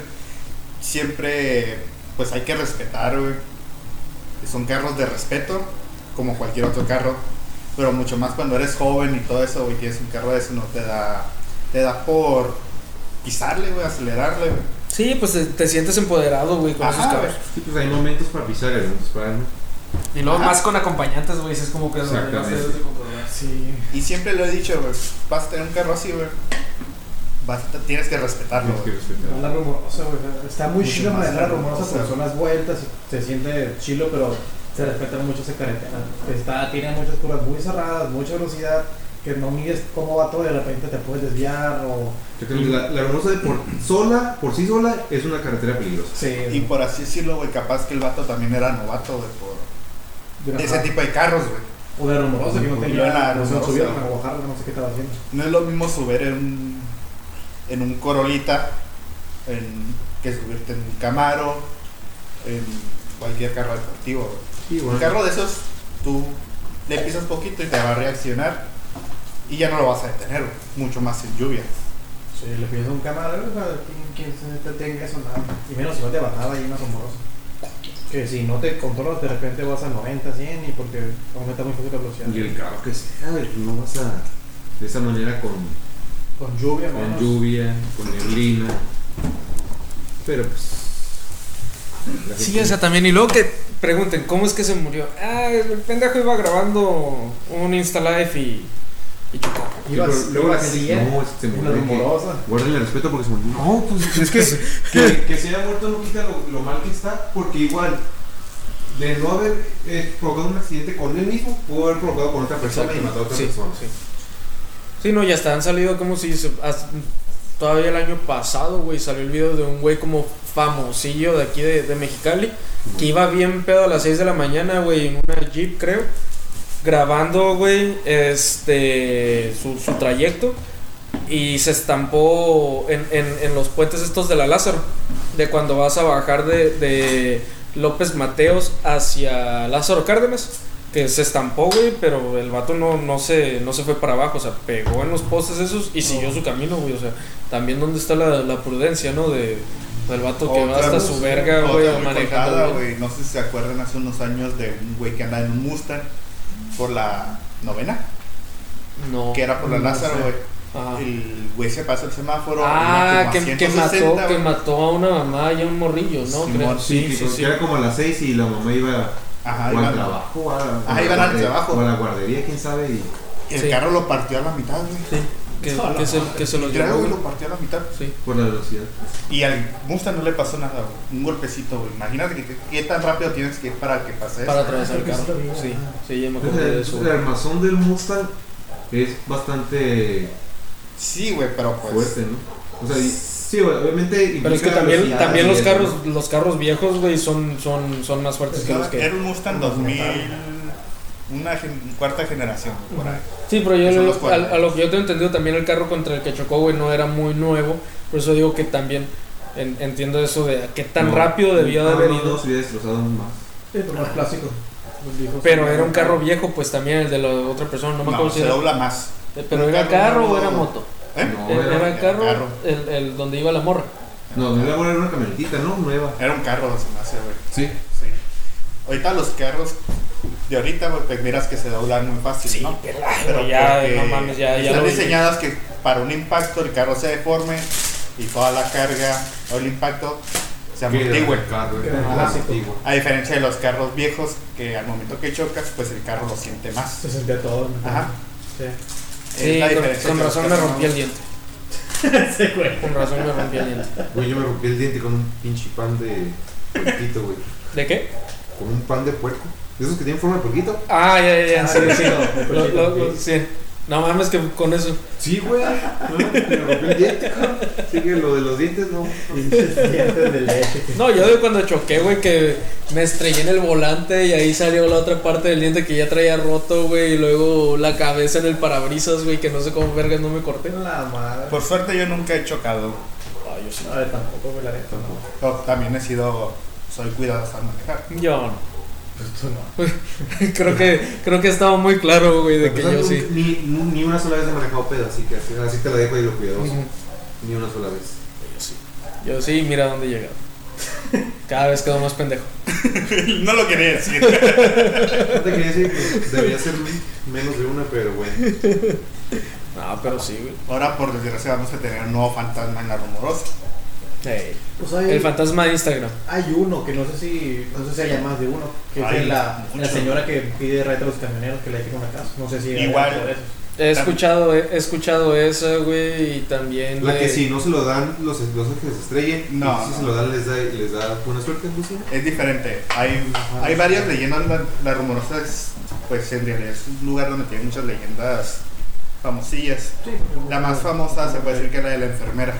Siempre, pues hay que respetar, güey. Son carros de respeto, como cualquier otro carro. Pero mucho más cuando eres joven y todo eso, güey, tienes un carro de eso, no te da, te da por pisarle, güey, acelerarle, güey. Sí, pues te, te sientes empoderado, güey, con Ajá, esos carros. Sí, pues hay momentos para pisar y hay momentos para no. Y luego Ajá. más con acompañantes, güey, es como que es. Sí. Y siempre lo he dicho, güey, vas a tener un carro así, güey. vas a- tienes que respetarlo, Tienes que güey. respetar. La rumorosa, güey. Está muy Mucho chilo manejar la rumorosa rumorosa. porque son las vueltas, se siente chilo, pero se respeta mucho esa carretera. Está, tiene muchas curvas muy cerradas, mucha velocidad, que no mides cómo va todo y de repente te puedes desviar o... La, la hermosa de por *clears throat* sola, por sí sola, es una carretera peligrosa. Sí, Y por así decirlo, güey, capaz que el vato también era novato, güey, por de ese tipo de carros, güey. O de rumorosa, que no tenía la no bajar, no sé qué estaba haciendo. No es lo mismo subir en un, en un Corolita en, que subirte en un Camaro, en cualquier carro deportivo. güey. Sí, Un carro de esos, tú le pisas poquito y te va a reaccionar y ya no lo vas a detener, mucho más en lluvia. Sí, le pides un camarero, o sea, ¿quién, quién se te tenga eso nada? Y menos si no te bajaba ahí una rumorosa. Que si no te controlas, de repente vas a 90, 100 y porque aumenta muy fácil la velocidad. Y el carro que sea, no vas a. De esa manera con, Con lluvia, con menos. lluvia, con neblina. Pero pues. Sí, o sea, también. Y luego que pregunten, ¿cómo es que se murió? Ah, el pendejo iba grabando un Insta Live y, y chocó. Ibas- pero luego la gente bien, no, es que se murió. rumorosa. Guárdenle respeto porque se murió. No, pues es que, *laughs* que, que se haya muerto no quita lo, lo mal que está, porque igual, de no haber eh, provocado un accidente con él mismo, pudo haber provocado con otra persona y matado a otra Sí, persona. sí. Sí, no, ya está, han salido como si se- as- todavía el año pasado, güey, salió el video de un güey como famosillo de aquí de, de Mexicali, que iba bien pedo a las 6 de la mañana, güey, en una Jeep, creo, grabando, güey, este, su, su trayecto y se estampó en, en, en los puentes estos de la Lázaro, de cuando vas a bajar de, de López Mateos hacia Lázaro Cárdenas que se estampó, güey, pero el vato no, no, se, no se fue para abajo, o sea, pegó en los postes esos y siguió su camino, güey, o sea, también dónde está la, la prudencia, ¿no? De, del vato que va hasta su verga, güey, manejando. güey. No sé si se acuerdan hace unos años de un güey que andaba en un Mustang por la novena, No. que era por la No Lázaro, güey. Ajá. El güey se pasó el semáforo. Ah, que, como a que 160, mató, que mató a una mamá y a un morrillo, ¿no? Simón, Creo. Sí, Sí, sí, que sí. era como a las 6 y la mamá iba Ajá, o al trabajo, a, iban al trabajo. O a la guardería, quién sabe. Y, El Sí. carro lo partió a la mitad, güey. Sí, que, se, que se los Literal, llevó, güey. lo partió a la mitad. Sí. por la velocidad. Y al Mustang no le pasó nada, güey. Un golpecito, güey. Imagínate que, qué tan rápido tienes que ir para que pase. Para atravesar el carro. sí lo Sí, ya me acordé de eso. el armazón del Mustang es bastante Sí, güey, pero pues. fuerte, ¿no? O sea, y- sí, obviamente. Pero es que también, también los eso, carros, ¿no? los carros viejos, güey, son, son, son más fuertes que los que. Era un Mustang 2000. Una gen- cuarta generación, güey, por ahí. Sí, pero yo lo- a, a lo que yo tengo entendido también el carro contra el que chocó, güey, no era muy nuevo. Por eso digo que también en- entiendo eso de qué tan No, rápido debió de no, haber no, ido. No, se hubiera destrozado más. Sí, pero más clásico. Los viejos Pero era un carro viejo, pues también el de la otra persona, no me No, acuerdo si se era. dobla más. Pero un era carro o era moto. ¿Eh? No, era, era- era carro, carro. El, el donde iba la morra. No, no era era una camionetita, ¿no? Nueva. Era un carro, se me hace, güey. Sí. Sí. Ahorita los carros de ahorita, güey, pues miras que se doblan muy fácil, ¿no? pero, güey, ya, porque no mames, ya, ya Están vi. diseñadas que para un impacto el carro se deforme y toda la carga o el impacto se el clásico. antiguo. A diferencia de los carros viejos, que al momento que chocas, pues el carro lo siente más. Se sentía todo. ¿no? Ajá. Sí. Sí, con, razón me rompí el diente. *laughs* Sí, güey. Con razón me rompí el diente. Güey, yo me rompí el diente con un pinche pan de puerquito, güey. ¿De qué? Con un pan de puerco. ¿De esos que tienen forma de puerquito? Ah, ya, ya, ya, Ah, sí, sí. Lo- lo- lo- sí. No mames que con eso. Sí, güey. No, me rompí el diente, cabrón. Sí, que lo de los dientes no. *laughs* No, yo de cuando choqué, güey, que me estrellé en el volante y ahí salió la otra parte del diente que ya traía roto, güey, y luego la cabeza en el parabrisas, güey, que no sé cómo vergas no me corté. La madre. Por suerte yo nunca he chocado. Ah, yo sí. A ver, tampoco, güey, la neta. No. También he sido, soy cuidadoso al manejar. Yo no. Pues tú *laughs* no. creo que creo que estaba muy claro, güey, de que yo sí. Ni, ni una sola vez he manejado pedo, así que así, te la dejo ahí lo cuidadoso. Ujú. Ni una sola vez. Yo sí. Yo sí, mira dónde he llegado. Cada vez quedo más pendejo. *laughs* no lo quería decir. No te quería decir que debería ser menos de una, pero bueno. *laughs* No, pero sí, güey. Ahora, por desgracia, vamos a tener un nuevo fantasma en la rumorosa. Pues hay, el fantasma de Instagram. hay uno que no sé si, no sé si haya más de uno, que Hay es la, la señora que pide reta a los camioneros que le dejen una casa. No sé si Igual. otro de esos. He escuchado, he escuchado esa, güey, y también... La de- que si no se lo dan los, los que se estrellen, No, si no. se lo dan les da, les da buena suerte. Es diferente. Hay, hay varias leyendas. La, la rumorosa es, pues en realidad es un lugar donde tiene muchas leyendas famosillas. La más famosa se puede decir que es la de la enfermera.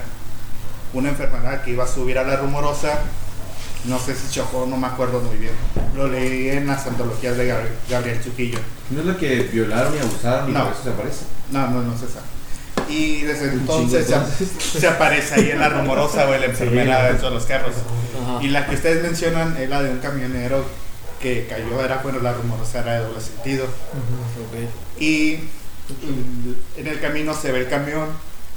Una enfermera que iba a subir a la rumorosa. No sé si chocó, no me acuerdo muy bien. Lo leí en las antologías de Gab- Gabriel Chuquillo. No es la que violaron y abusaron y No. por eso se aparece. No, no, no es esa. Y desde entonces se, se aparece ahí en la rumorosa o en la enfermera Sí. dentro de los carros. Ajá. Y la que ustedes mencionan es la de un camionero que cayó, era bueno, la rumorosa era de doble sentido. Ok. Y mm, en el camino se ve el camión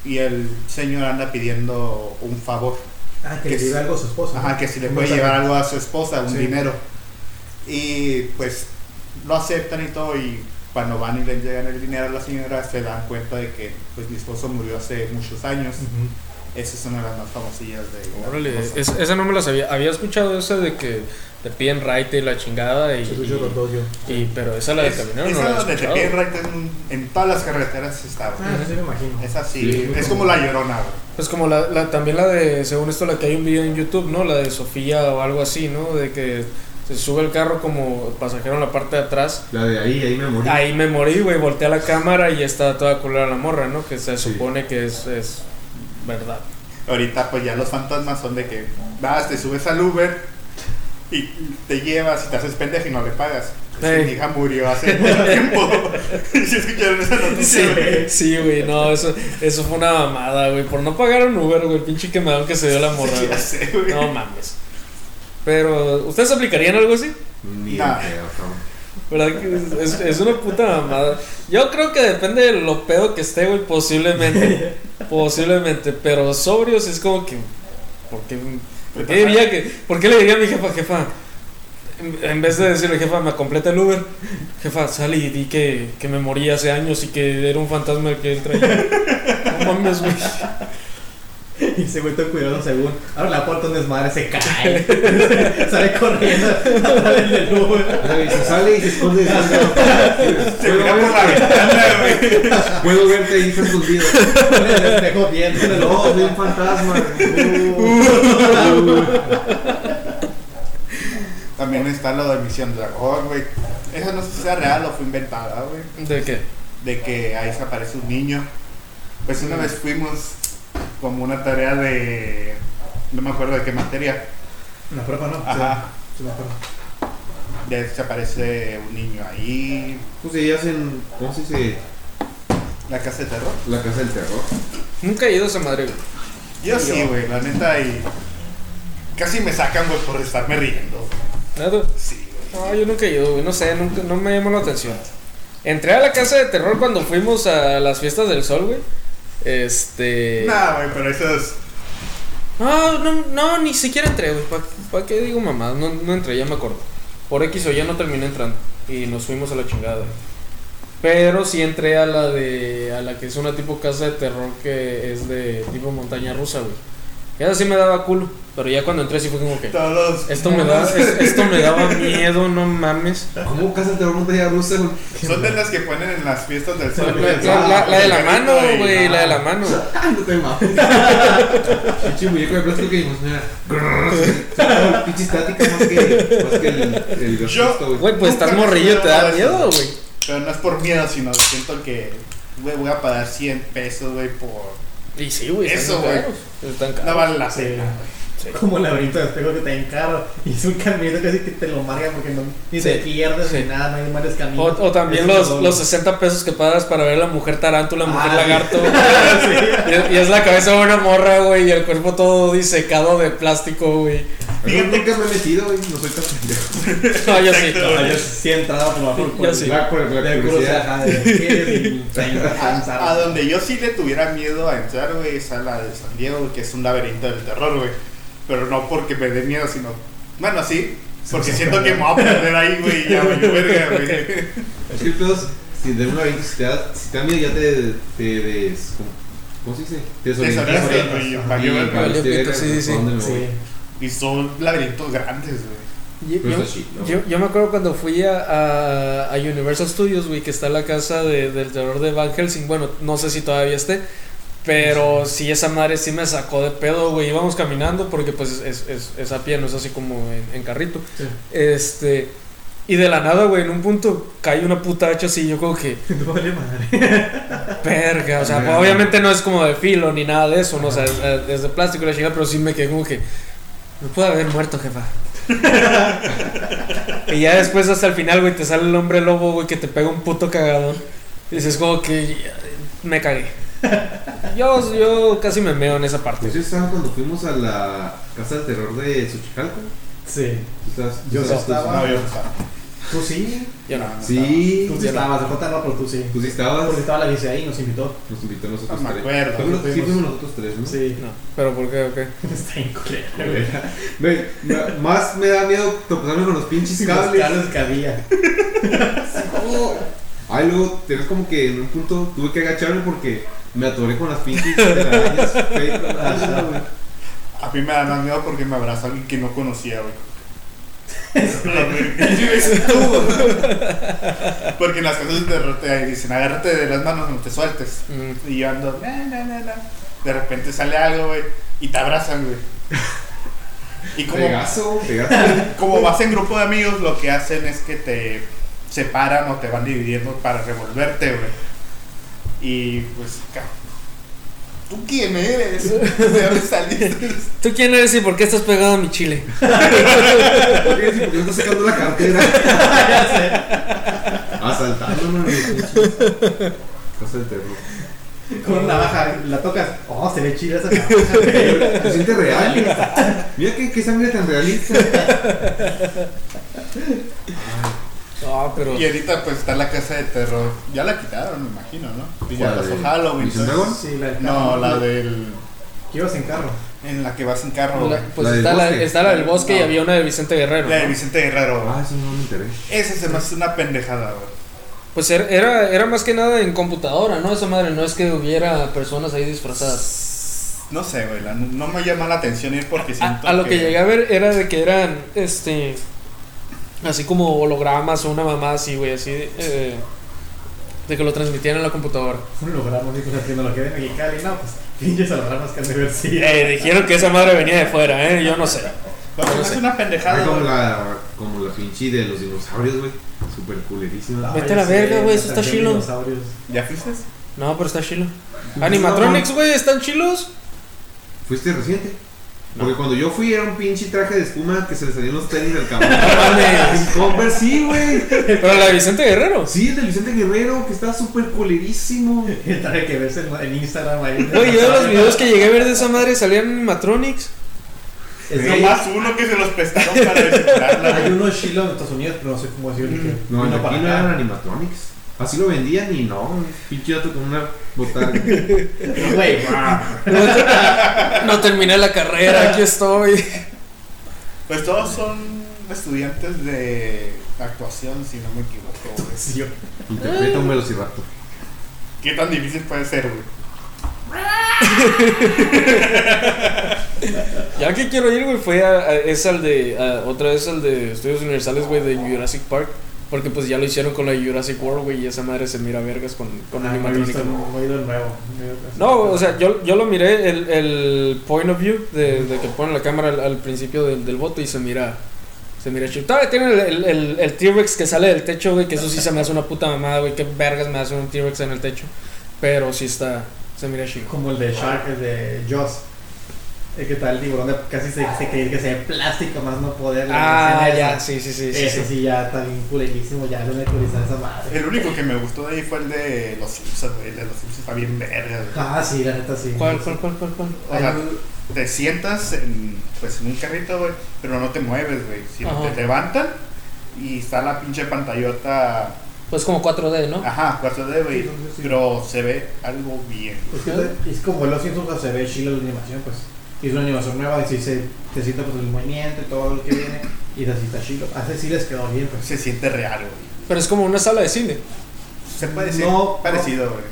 y el señor anda pidiendo un favor. Ah, que Que le diga algo a su esposa. Ajá, que si le puede llevar algo a su esposa, un Sí. dinero. Y pues lo aceptan y todo y cuando van y le llegan el dinero a la señora se dan cuenta de que pues mi esposo murió hace muchos años. Esa es una de las más famosillas de... Órale, no es- esa no me la sabía. Había escuchado esa de que te piden raite y la chingada y... Se escuchó los dos yo. y- pero esa la del Es- camionero no esa la he donde te piden right en, en todas las carreteras está. Ah, sí me imagino. Es así, Sí, es como- como la llorona. Pues como la, la- también la de, según esto, la que hay un video en YouTube, ¿no? La de Sofía o algo así, ¿no? De que se sube el carro como pasajero en la parte de atrás. La de ahí, ahí me morí. Ahí me morí, güey, volteé a la cámara y está toda culera la morra, ¿no? Que se Sí. supone que es, es verdad. Ahorita pues ya los fantasmas son de que vas, te subes al Uber y te llevas y te haces pendejo y no le pagas. Pues. Mi hija murió hace mucho tiempo. *laughs* *laughs* ¿Sí escucharon esa noticia? Sí, güey? sí, güey, no, eso, eso fue una mamada, güey. Por no pagar un Uber, güey, pinche quemadón que se dio la morra, Sí, ya sé, güey. No mames. Pero, ¿ustedes aplicarían algo así? Ni pedo, cabrón. ¿Verdad que es, una puta mamada? Yo creo que depende de lo pedo que esté, güey, posiblemente. posiblemente. Pero sobrio sí es como que. ¿Por qué, por que.? ¿Por le diría a mi jefa, jefa? En, vez de decirle, jefa, me completa el Uber. Jefa, sal y di que, que me morí hace años y que era un fantasma que él traía. No mames, güey. *laughs* Y ese güey todo cuidado según. Ahora la puerta un desmadre se cae. *laughs* Sale corriendo *laughs* a través del Uber. O sea, y se sale y se esconde. Se Puedo mira por la ventana, güey. puedo verte ahí está escondido. Con el espejo viendo No, soy un fantasma. También está lo de Misión Dragón, güey. Esa no sé si sea real o fue inventada, güey. ¿De qué? De que ahí se aparece un niño. Pues una vez fuimos como una tarea de... No me acuerdo de qué materia. La prueba no. Ajá. Sí, me acuerdo. De se aparece un niño ahí. Pues ellos hacen, ¿cómo se dice? La casa de terror. La casa del terror. Nunca he ido a esa madre, güey. Yo sí, güey, la neta, y casi me sacan, güey, por estarme riendo. ¿Nada? Sí, güey. No, yo nunca he ido, güey. No sé, nunca, no me llamó la atención. Entré a la casa de terror cuando fuimos a las fiestas del sol, güey. Este. Nah, güey, pero eso es. No, no, no, ni siquiera entré, güey. ¿Para qué digo mamá? No, no entré, ya me acuerdo. Por X o ya no terminé entrando. Y nos fuimos a la chingada, güey. Pero sí entré a la de. a la que es una tipo casa de terror que es de tipo montaña rusa, güey. Esa sí me daba culo. Pero ya cuando entré sí fue como que. Todos. Esto me, da, es- esto me daba miedo, no mames. ¿Cómo del terror montaña rusa, güey? Son de las que ponen en las fiestas del sol. la- la- la- la de la mano, güey, la de la mano. No te mames. Pinche muñeco de plástico que dijimos, mira. Pinche estática más que, más que el, güey. Pues estás morrillo, te da eso. miedo, güey. Pero no es por miedo, sino siento que, güey, voy a pagar 100 pesos, güey, por. Y sí, güey. Eso, güey. Están caros. No vale la Sí. Como el laberinto de espejo que te encarga. Y es un camino casi que te lo marca porque no, ni Sí, te pierdes sí. ni nada, no hay varios O, caminos. o también los, los 60 pesos que pagas para ver a la mujer tarántula, mujer Ah, lagarto. *laughs* sí. Y, es- y es la cabeza de una morra, güey, y el cuerpo todo disecado de plástico, güey. Yo nunca me he metido, güey. No soy tan pendejo. *laughs* No, yo sí. Ah, yo sí he entrado por por, por Yo sí. La, por la de curiosidad. curiosidad, ajá, de quieres y te alcanzar. A, a donde yo sí le tuviera miedo a entrar, güey, es a la de San Diego, que es un laberinto del terror, güey. Pero no porque me dé miedo, sino. Bueno, sí. Porque siento que me voy a perder ahí, güey, y ya me *laughs* verga, güey. Es que el pedo es, si de un laberinto, si te da, si te da miedo, ya te, te des, como, ¿Cómo se dice? Desorientas, Desorientas, güey, ajá. valió Y son laberintos grandes, güey. Yo, Pero yo- me acuerdo cuando fui a, a, a Universal Studios, güey, que está la casa de- del terror de Van Helsing. Bueno, no sé si todavía esté. Pero sí, esa madre sí me sacó de pedo, güey. Íbamos caminando porque pues es, es, es a pie, no es así como en, en carrito. Sí. Este... Y de la nada, güey, en un punto cae una puta hacha así. Yo como que, No *laughs* vale madre. verga. O sea, pues, obviamente no es como de filo ni nada de eso, ¿no? O sea, es, es de plástico la chingada, pero sí me quedé como que, me puede haber muerto, jefa. *laughs* y ya después hasta el final, güey, te sale el hombre lobo, güey, que te pega un puto cagadón. Y dices como que me cagué. Yo, yo casi me meo en esa parte. Pues estaban cuando fuimos a la casa del terror de Xochicalco. Sí. ¿Tú estás- tú Yo estás- tú- estaba- No, yo no estaba. Tú sí. Yo no. Sí, Tú sí estabas, de Jota no, pero tú sí. tú sí estabas. Porque estaba la bici ahí y nos invitó. Nos invitó a nosotros No me tres. acuerdo. Fuimos- Sí, Fuimos. fuimos nosotros tres, ¿no? Sí. No, pero ¿por qué? ¿O qué? *laughs* Está *laughs* me- más me da miedo topezarme con los pinches Los cables. cables que había. *laughs* Ay, luego, te ves como que en un punto tuve que agacharme porque me atoré con las pinches telarañas. *laughs* A mí me da más miedo porque me abrazó alguien que no conocía, güey. *laughs* *laughs* porque en las casas de te dicen, agárrate de las manos, no te sueltes. Mm, Y yo ando, na, na, na, na. de repente sale algo, güey, y te abrazan, güey. Y como, Pegazo, pegazo. como vas en grupo de amigos, lo que hacen es que te separan o te van dividiendo para revolverte, güey. Y pues, ¿tú quién eres? ¿De dónde saliste? ¿Tú quién eres y por qué estás pegado a mi chile? ¿Por qué ¿Por qué estás sacando la cartera? Asaltándome, güey, pinches. Casa del terror. Con una navaja, la tocas. Oh, se ve chida esa navaja. Se siente real. Mira qué, qué sangre tan realista. Ah, pero. Y ahorita pues está la casa de terror. Ya la quitaron, me imagino, ¿no? Y ya ¿Cuál, pasó de Halloween. Dragon? Sí, la del No, la del... Que ibas en carro. En la que vas en carro, La- pues La está, la, está la del bosque y había una de Vicente Guerrero. La de ¿no? Vicente Guerrero. Ah, eso no me enteré. Esa se me hace una pendejada, güey. Pues era, era, era más que nada en computadora, ¿no? Esa madre, no es que hubiera personas ahí disfrazadas. No sé, güey. no me llama la atención ir porque siento a lo que llegué a ver era de que eran, este, así como hologramas o una mamá así, güey, así, eh, de que lo transmitían en la computadora. Un holograma, dijo la tecnología de Mexicali. No, pues pinches hologramas que han de ver sí. Eh, dijeron que esa madre venía de fuera, ¿eh? Yo no sé. No, se me hace una pendejada, Ah, como la, como la pinche de los dinosaurios, güey. Súper culerísima. Vete a la verga, güey, eso está chilo. Dinosaurios. ¿Ya fuiste? No, pero está chilo. Animatronics, güey, están chilos. ¿Fuiste reciente? No. Porque cuando yo fui era un pinche traje de espuma que se le salían los tenis del *laughs* mames. *laughs* En Converse, sí, güey. Pero la de Vicente Guerrero. Sí, el de Vicente Guerrero, que está súper culerísimo. El traje que ves en, en Instagram ahí. Güey, yo de los videos que llegué a ver de esa madre salían animatronics. Es que No hay, más uno que se los prestaron para *laughs* reciclarla, hay güey. unos chilos en Estados Unidos, pero no sé cómo decirlo. Mm. No, en para aquí no eran animatronics. Así lo vendían y no, pinche dato con una botada. *laughs* Güey, No, *laughs* te- no terminé la carrera, aquí estoy. Pues todos son estudiantes de actuación, si no me equivoco, sí, Interpreta un velociraptor. ¿Qué tan difícil puede ser, güey? Ya que quiero ir, güey, fue a, a- es al de, a- otra vez al de Estudios Universales, güey, de Jurassic Park. Porque pues ya lo hicieron con la Jurassic World, güey, y esa madre se mira vergas con, con Ah, animatrónica. no he ido de nuevo. No, o sea, yo, yo lo miré, el, el point of view de, de que ponen la cámara al, al principio del, del bote y se mira, se mira chido. Todavía tiene el, el, el, el T-Rex que sale del techo, güey, que eso sí se me hace una puta mamada, güey, qué vergas me hace un T-Rex en el techo. Pero sí está, se mira chido. Como el de Shark, el de Joss. El que tal el tiburón de casi se, se que sea de plástico, más no poder. la Ah, ya, esa. sí, sí, sí. Ese sí. sí ya está bien culerísimo, ya lo naturalizar esa madre. El único que me gustó de ahí fue el de los Simpsons, güey. El de los Simpsons está bien verga, güey. Ah, sí, la neta sí. ¿Cuál, cuál, cuál, cuál, cuál? O sea, te sientas en, pues, en un carrito, güey, pero no te mueves, güey. Sino Ajá. te levantan y está la pinche pantallota, Pues como 4D, ¿no? ajá, 4D, güey. Sí, sí, sí. Pero se ve algo bien. Es, que es como los Simpsons se ve chilo la animación, pues. Y es una animación nueva y sí se, se siente pues el movimiento y todo lo que viene. Y así está chilo. Hace sí les quedó bien, pues. Se siente real, güey. Pero es como una sala de cine. Se puede decir No, parecido, güey.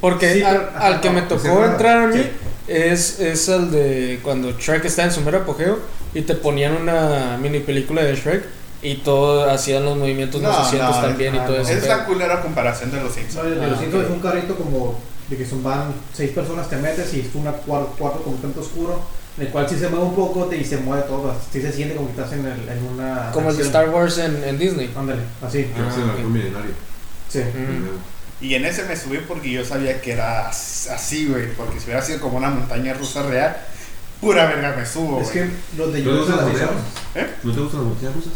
Porque Sí, al, pero- que no, me pues tocó entrar a mí sí. es, es el de cuando Shrek está en su mero apogeo y te ponían una mini película de Shrek y todo hacían los movimientos No, más asientos no, también y ah, todo no. eso. Es la culera comparación de los No, Simpsons. de Ah, los cinco ok. es un carrito como de que son van seis personas te metes y es un cuarto, cuarto completamente oscuro, en el cual si se mueve un poco te, y se mueve todo, si se siente como que estás en, el- en una Como el de. Star Wars en, en Disney. Ándale, así. Ah, el ok. halcón milenario. Sí. Mm. Y en ese me subí porque yo sabía que era as- así, güey. Porque si hubiera sido como una montaña rusa real, pura verga me subo, Es güey. que los de ¿No te gustan las montañas rusas?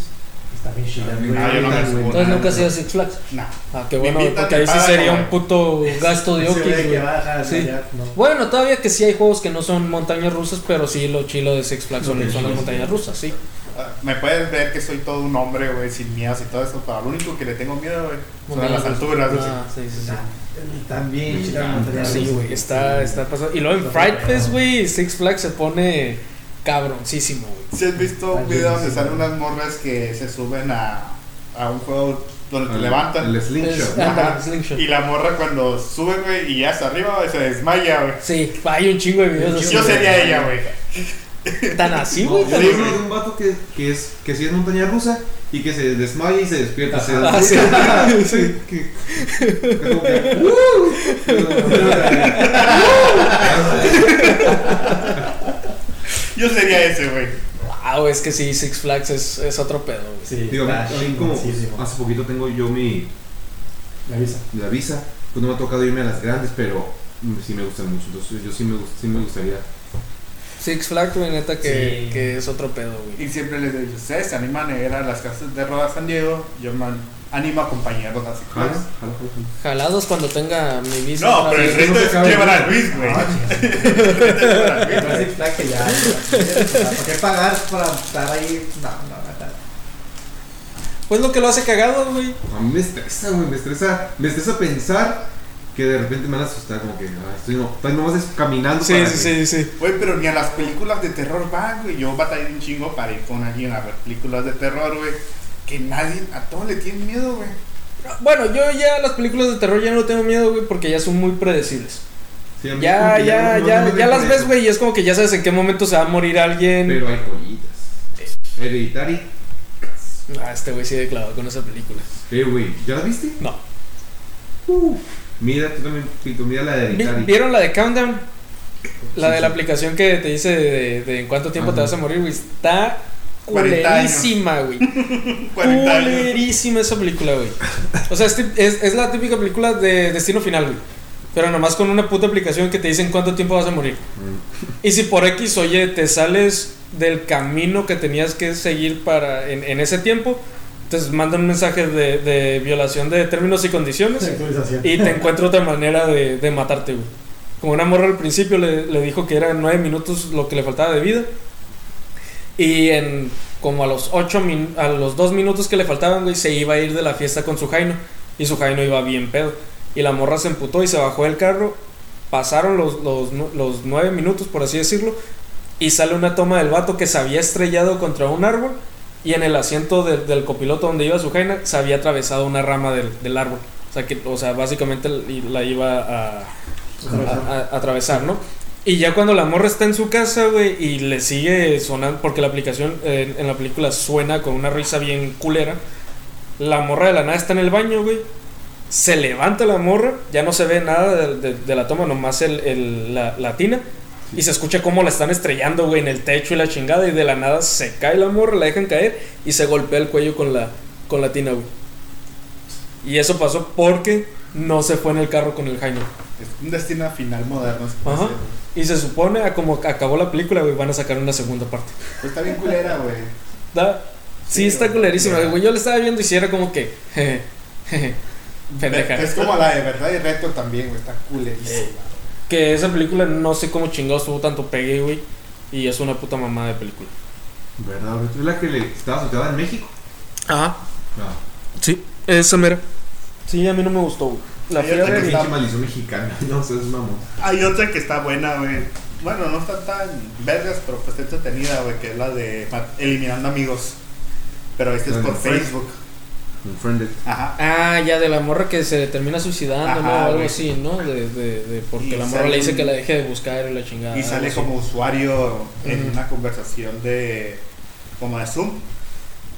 Ah, yo no me subo. Entonces nunca has no. ido a Six Flags. Nah. Ah, qué bueno, porque ahí sí sería un puto gasto de okis, que güey. baja, Sí. no. Bueno, todavía que sí hay juegos que no son montañas rusas, pero sí lo chilo de Six Flags son, las sí, montañas rusas, sí. Ah, Me puedes ver que soy todo un hombre, güey, sin miedos y todo eso. Pero lo único que le tengo miedo, güey, son a las alturas. Ah, sí, sí, sí. También Sí, güey, está, está pasando. Y luego en Fright Fest, güey, Six Flags se pone cabroncísimo, güey. Si has visto un video donde salen unas morras que se suben a, a un juego donde te levantan. El slingshot. Ajá. Y la morra cuando sube, güey, y ya está arriba, güey, se desmaya, güey. Sí, hay un chingo de videos. Yo sería ella, güey. Tan así, No, güey. yo vi uno güey. de un vato que, que, es, que sí es montaña rusa y que se desmaya y se despierta. Se Ah, sí. *laughs* sí. que- que, *laughs* *laughs* Yo sería ese, güey. Wow, es que sí, Six Flags es, es otro pedo, güey. Sí, Digo, está a mí como chingoncísimo. hace poquito tengo yo mi Me avisa. la visa, pues no me ha tocado irme a las grandes, pero sí me gustan mucho. Entonces yo sí me, sí me gustaría. Six Flags, güey, neta que, Sí. que es otro pedo, güey. Y siempre les digo, ustedes se animan a ir a las casas de Roda San Diego, yo me animo a acompañarlos así. Jala, jala, jala, jala. Jalados cuando tenga mi visa. No, pero el reto no es llevar a. Luis, güey. Ah, El reto es llevar a Luis, Pero güey. Six Flags que ya. ¿Para qué pagar para estar ahí? No, no, no. no. Pues lo que lo hace cagado, güey. A mí me estresa, güey, me estresa, me estresa pensar que de repente me van a asustar, como que ah, estoy, no, estoy nomás caminando. Sí, para sí, sí, sí. Güey, pero ni a las películas de terror van, güey. Yo batallé un chingo para ir con alguien a ver películas de terror, güey. Que nadie, a todos le tienen miedo, güey. Bueno, yo ya las películas de terror ya no tengo miedo, güey, porque ya son muy predecibles. Sí, Ya, ya, no- no ya, ya las ves, güey, y es como que ya sabes en qué momento se va a morir alguien. Pero hay joyitas. Hereditary. Ah, este güey sí de clavado con esa película. Eh, güey, ¿ya la viste? No. Mira, tú también, Pito, mira la de Hereditary. ¿Vieron la de Countdown? La Sí, de la sí. aplicación que te dice de, de en cuánto tiempo te vas a morir, güey. Está 40 años. Culerísima, güey. *laughs* 40 años. Culerísima esa película, güey. O sea, es, es, es la típica película de Destino Final, güey. Pero nomás con una puta aplicación que te dicen cuánto tiempo vas a morir. Mm. Y si por X, oye, te sales del camino que tenías que seguir para en, en ese tiempo, entonces mandan un mensaje de, de violación de términos y condiciones y te encuentra otra manera de, de matarte, güey. Como una morra al principio le, le dijo que eran nueve minutos lo que le faltaba de vida. Y en como a los ocho min- a los dos minutos que le faltaban, güey, se iba a ir de la fiesta con su Jaino. Y su Jaino iba bien pedo. Y la morra se emputó y se bajó del carro. Pasaron los, los, los nueve minutos, por así decirlo. Y sale una toma del vato que se había estrellado contra un árbol. Y en el asiento del- del copiloto donde iba su Jaina se había atravesado una rama del, del árbol. O sea, que, o sea, básicamente la iba a, a- a- atravesar, ¿no? Y ya cuando la morra está en su casa, güey, y le sigue sonando, porque la aplicación eh, en la película suena con una risa bien culera, la morra de la nada está en el baño, güey. Se levanta la morra, ya no se ve nada de, de- de la toma, nomás el, el- la, la tina. Y se escucha cómo la están estrellando, güey, en el techo y la chingada. Y de la nada se cae la morra, la dejan caer y se golpea el cuello con la, con la tina, güey. Y eso pasó porque no se fue en el carro con el Jaime. Es un destino final moderno. Ajá. Y se supone, a como acabó la película, güey, van a sacar una segunda parte. Pues está bien culera, güey. ¿Da? Sí, Sí, está culerísima, güey. Yo le estaba viendo y si era como que. jeje, jeje, pendeja. Es como la de verdad y reto también, güey. Está culerísima. Que esa película no sé cómo chingados tuvo tanto pegue, güey. Y es una puta mamada de película. ¿Verdad? güey? ¿Tú es la que le estaba asociada en México? Ajá. Ah, Sí, esa mera. Sí, a mí no me gustó, güey. La fui a otra ver que y- mexicana. *laughs* No sé, es mamón. Hay otra que está buena, güey. Bueno, no está tan vergas, pero pues está entretenida, güey. Que es la de ma- Eliminando Amigos. Pero esta es ¿La de por Friends? Facebook. Unfriended. Ajá. Ah, ya de la morra que se termina suicidando, ¿no? Ajá, Algo güey. así, ¿no? De, de, de porque Y la morra sale le dice que la deje de buscar y la chingada. Y sale así. como usuario en Ujú. una conversación de como de Zoom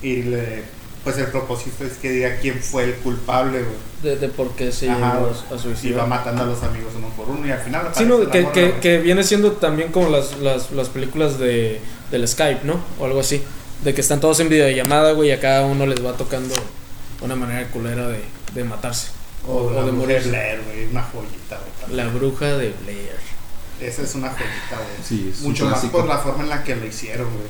y le pues el propósito es que diga quién fue el culpable güey. De, de por qué se Ajá, llegó a y va suicidar. matando a los amigos uno por uno y al final Sí, no, que, que, viene siendo también como las, las, las películas de, del Skype, ¿no? O algo así. De que están todos en videollamada, güey, y a cada uno les va tocando una manera culera de, de matarse. O, o, o la de morirse. Blair, güey, una joyita güey. La bruja de Blair. esa es una joyita güey Sí, es un mucho más por la forma en la que lo hicieron güey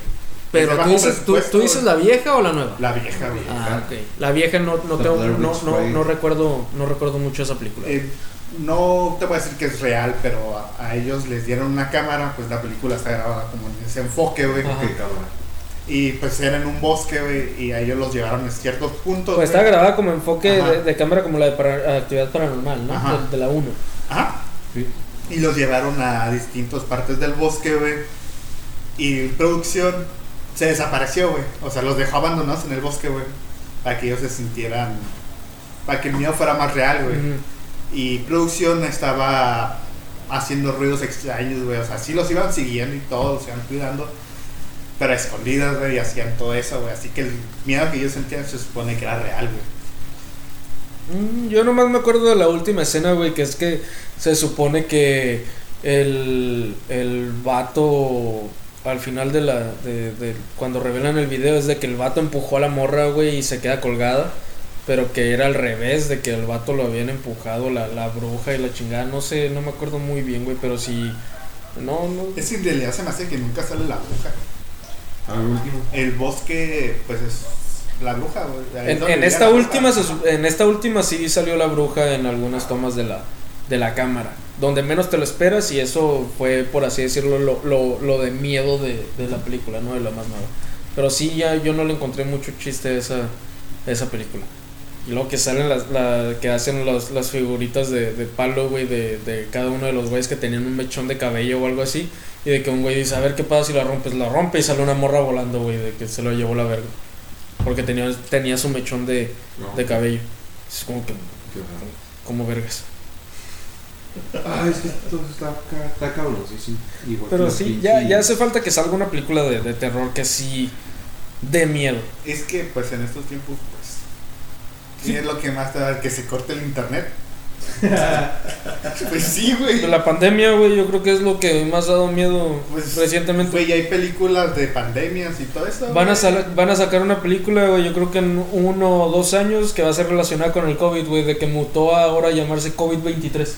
Pero tú dices, ¿tú, presupuesto, tú dices la vieja o la nueva? la vieja güey Ah, ok. La vieja no, no, tengo- no, Witch no, recuerdo, no recuerdo mucho esa película. Eh, no te voy a decir que es real, pero a, a ellos les dieron una cámara, pues la película está grabada como en ese enfoque, güey. Y pues era en un bosque, güey, y a ellos los llevaron a ciertos puntos. pues está grabada como enfoque de, de cámara como la de para- actividad paranormal, ¿no? Ajá. De, de la 1. Ajá. Sí. Y los llevaron a distintas partes del bosque, güey. Y producción se desapareció, güey. O sea, los dejó abandonados en el bosque, güey. Para que ellos se sintieran. Para que el miedo fuera más real, güey. Y producción estaba haciendo ruidos extraños, güey. O sea, sí los iban siguiendo y todo, los iban cuidando. Pero a escondidas, güey, y hacían todo eso, güey. Así que el miedo que ellos sentían se supone que era real, güey. Mm, Yo nomás me acuerdo de la última escena, güey, que es que se supone que el, el vato al final de la de, de- cuando revelan el video es de que el vato empujó a la morra, güey, y se queda colgada, pero que era al revés, de que el vato lo habían empujado la, la bruja y la chingada, no sé, no me acuerdo muy bien, güey, pero sí no, no Es que en realidad se me hace que nunca sale la bruja. Al último. El bosque, pues es la bruja, güey. En, esta la bruja. última se en esta última sí salió la bruja en algunas tomas de la de la cámara donde menos te lo esperas y eso fue por así decirlo lo, lo, lo de miedo de, de la película no de la más nueva pero sí ya yo no le encontré mucho chiste a esa a esa película y luego que salen las la, que hacen los- las figuritas de, de palo güey de, de cada uno de los güeyes que tenían un mechón de cabello o algo así y de que un güey dice a ver qué pasa si la rompes la rompe y sale una morra volando güey de que se lo llevó la verga porque tenía, tenía su mechón de, No. de cabello. Es como que, como vergas. Ah, es que todo está, está cabrón, sí, sí. Pero sí, pinche- ya, ya hace falta que salga una película de, de terror que sí de miedo. Es que, pues en estos tiempos, pues. Sí. ¿Qué es lo que más te da? Que se corte el internet. *laughs* pues sí, güey. La pandemia, güey, yo creo que es lo que más ha dado miedo Pues, recientemente. Güey, hay películas de pandemias y todo eso. Van a, sal- van a sacar una película, güey, yo creo que en uno o dos años que va a ser relacionada con el COVID, güey, de que mutó a ahora a llamarse COVID-23.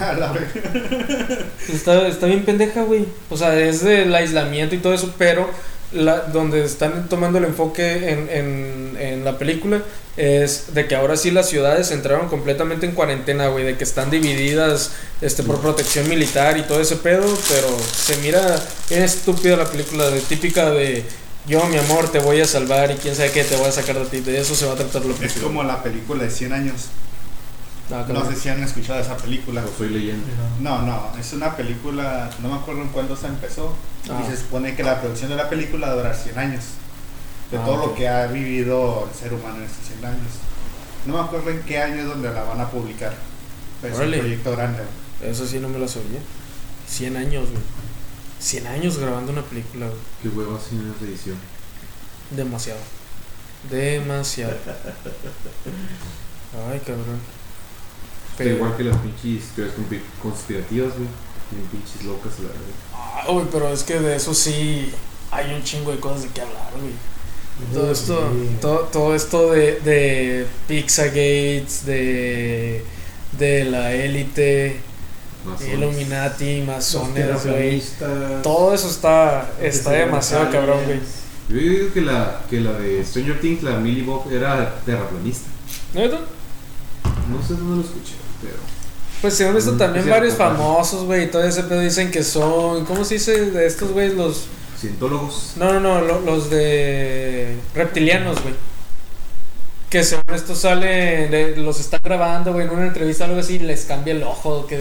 *laughs* Verga. Está, está bien pendeja, güey. O sea, es del aislamiento y todo eso, pero la, donde están tomando el enfoque en, en, en la película es de que ahora sí las ciudades entraron completamente en cuarentena, güey, de que están divididas este, por protección militar y todo ese pedo, pero se mira bien estúpida la película, de típica de yo, mi amor, te voy a salvar y quién sabe qué te voy a sacar de ti. De eso se va a tratar la Es película. como la película de 100 años. Ah, No sé si han escuchado esa película. Lo soy leyendo. No, no, es una película, no me acuerdo en cuándo se empezó. Ah. Y se supone que la producción de la película va a durar 100 años. De Ah, todo lo que ha vivido el ser humano en estos 100 años. No me acuerdo en qué año es donde la van a publicar. Pero es un proyecto grande. Eso sí no me lo sabía. 100 años, güey. 100 años grabando una película, güey. Qué huevos sin esa edición. Demasiado. Demasiado. *laughs* Ay, cabrón. Pero igual que las pinches teorías conspi- conspirativas, güey. Bien pinches locas, la verdad. Ah, güey, pero es que de eso sí hay un chingo de cosas de qué hablar, güey. Todo esto, todo, todo esto de, de Pizzagates, de, de la élite, Masones. Illuminati, masones, güey. Todo eso está, está demasiado cabrón, güey. Yo digo que la, que la de Stranger Things, la Millie Bob, era terraplanista. ¿Neta? No sé dónde lo escuché, pero. Pues según esto Mm, también varios famosos, güey, y todo ese pedo dicen que son, ¿cómo se dice de estos güeyes? Los, Cientólogos. no, no, no, lo- los de reptilianos, güey. Que según esto sale, de- los están grabando, güey, en una entrevista o algo así, y les cambia el ojo que,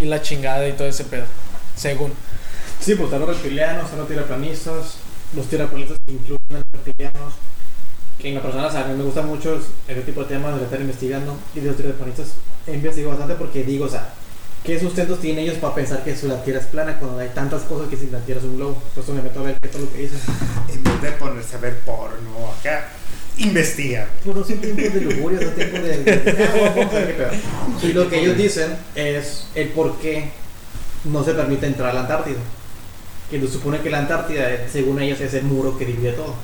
y la chingada y todo ese pedo. Según. Sí, pues están los reptilianos, están los tiraplanistas. Los tiraplanistas incluyen a los reptilianos. Que en la persona, o sea, a mí me gusta mucho ese tipo de temas de estar investigando y de los terraplanistas he investigado bastante porque digo, o sea, ¿qué sustentos tienen ellos para pensar que la Tierra es plana cuando hay tantas cosas que si la Tierra es un globo? Por eso me meto a ver qué es lo que dicen. En vez de ponerse a ver porno acá, investiga. Bueno, son tiempos de lujuria, son tiempos de... *laughs* Pedo. Y lo que ellos dicen es el por qué no se permite entrar a la Antártida. Que supone que la Antártida, según ellos, es el muro que divide todo.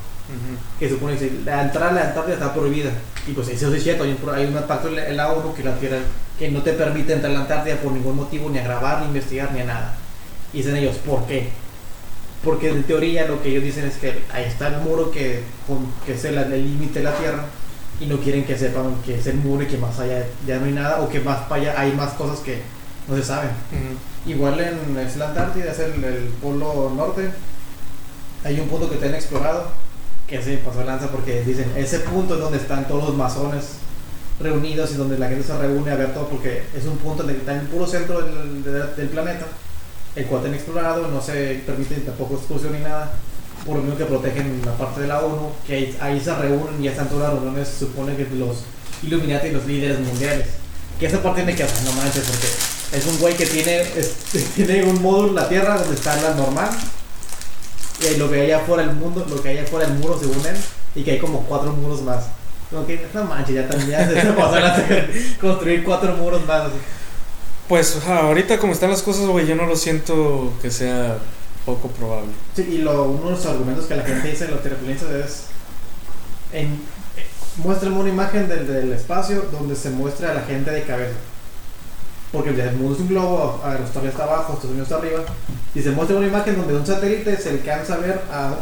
Que supone que la entrada a la Antártida está prohibida. Y pues eso es cierto, hay un, hay un pacto en la- ONU que la Tierra que no te permite entrar a la Antártida por ningún motivo, ni a grabar, ni a investigar, ni a nada. Y dicen ellos, ¿por qué? Porque en teoría lo que ellos dicen es que ahí está el muro que, con- que es el límite de la Tierra y no quieren que sepan que es el muro y que más allá ya no hay nada o que más para allá hay más cosas que no se saben. Ujú. Igual en es la Antártida, es el, el polo norte. Hay un punto que tienen explorado que se pasó lanza porque dicen ese punto es donde están todos los masones reunidos y donde la gente se reúne a ver todo porque es un punto donde está en el puro centro del, del- del planeta, el cual tienen explorado, no se permite tampoco excursión ni nada, por lo mismo que protegen la parte de la ONU, que ahí, ahí se reúnen y están todas las reuniones, se supone que los Illuminati y los líderes mundiales. Que esa parte me queda, no manches, porque es un güey que tiene, es- *laughs* tiene un módulo en la Tierra donde está la normal. Y lo que hay afuera del mundo, lo que hay afuera del muro según él, y que hay como cuatro muros más. Como que, no manches, ya también se se pasaron a construir cuatro muros más. así. Pues ahorita como están las cosas, güey, yo no lo siento que sea poco probable. Sí, y lo, uno de los argumentos que la gente dice en los terraplanistas es. En, eh, muéstrame una imagen del, del espacio donde se muestra a la gente de cabeza. Porque el mundo es un globo, a- Australia está abajo, Estados Unidos está arriba. Y se muestra una imagen donde un satélite se alcanza a ver a,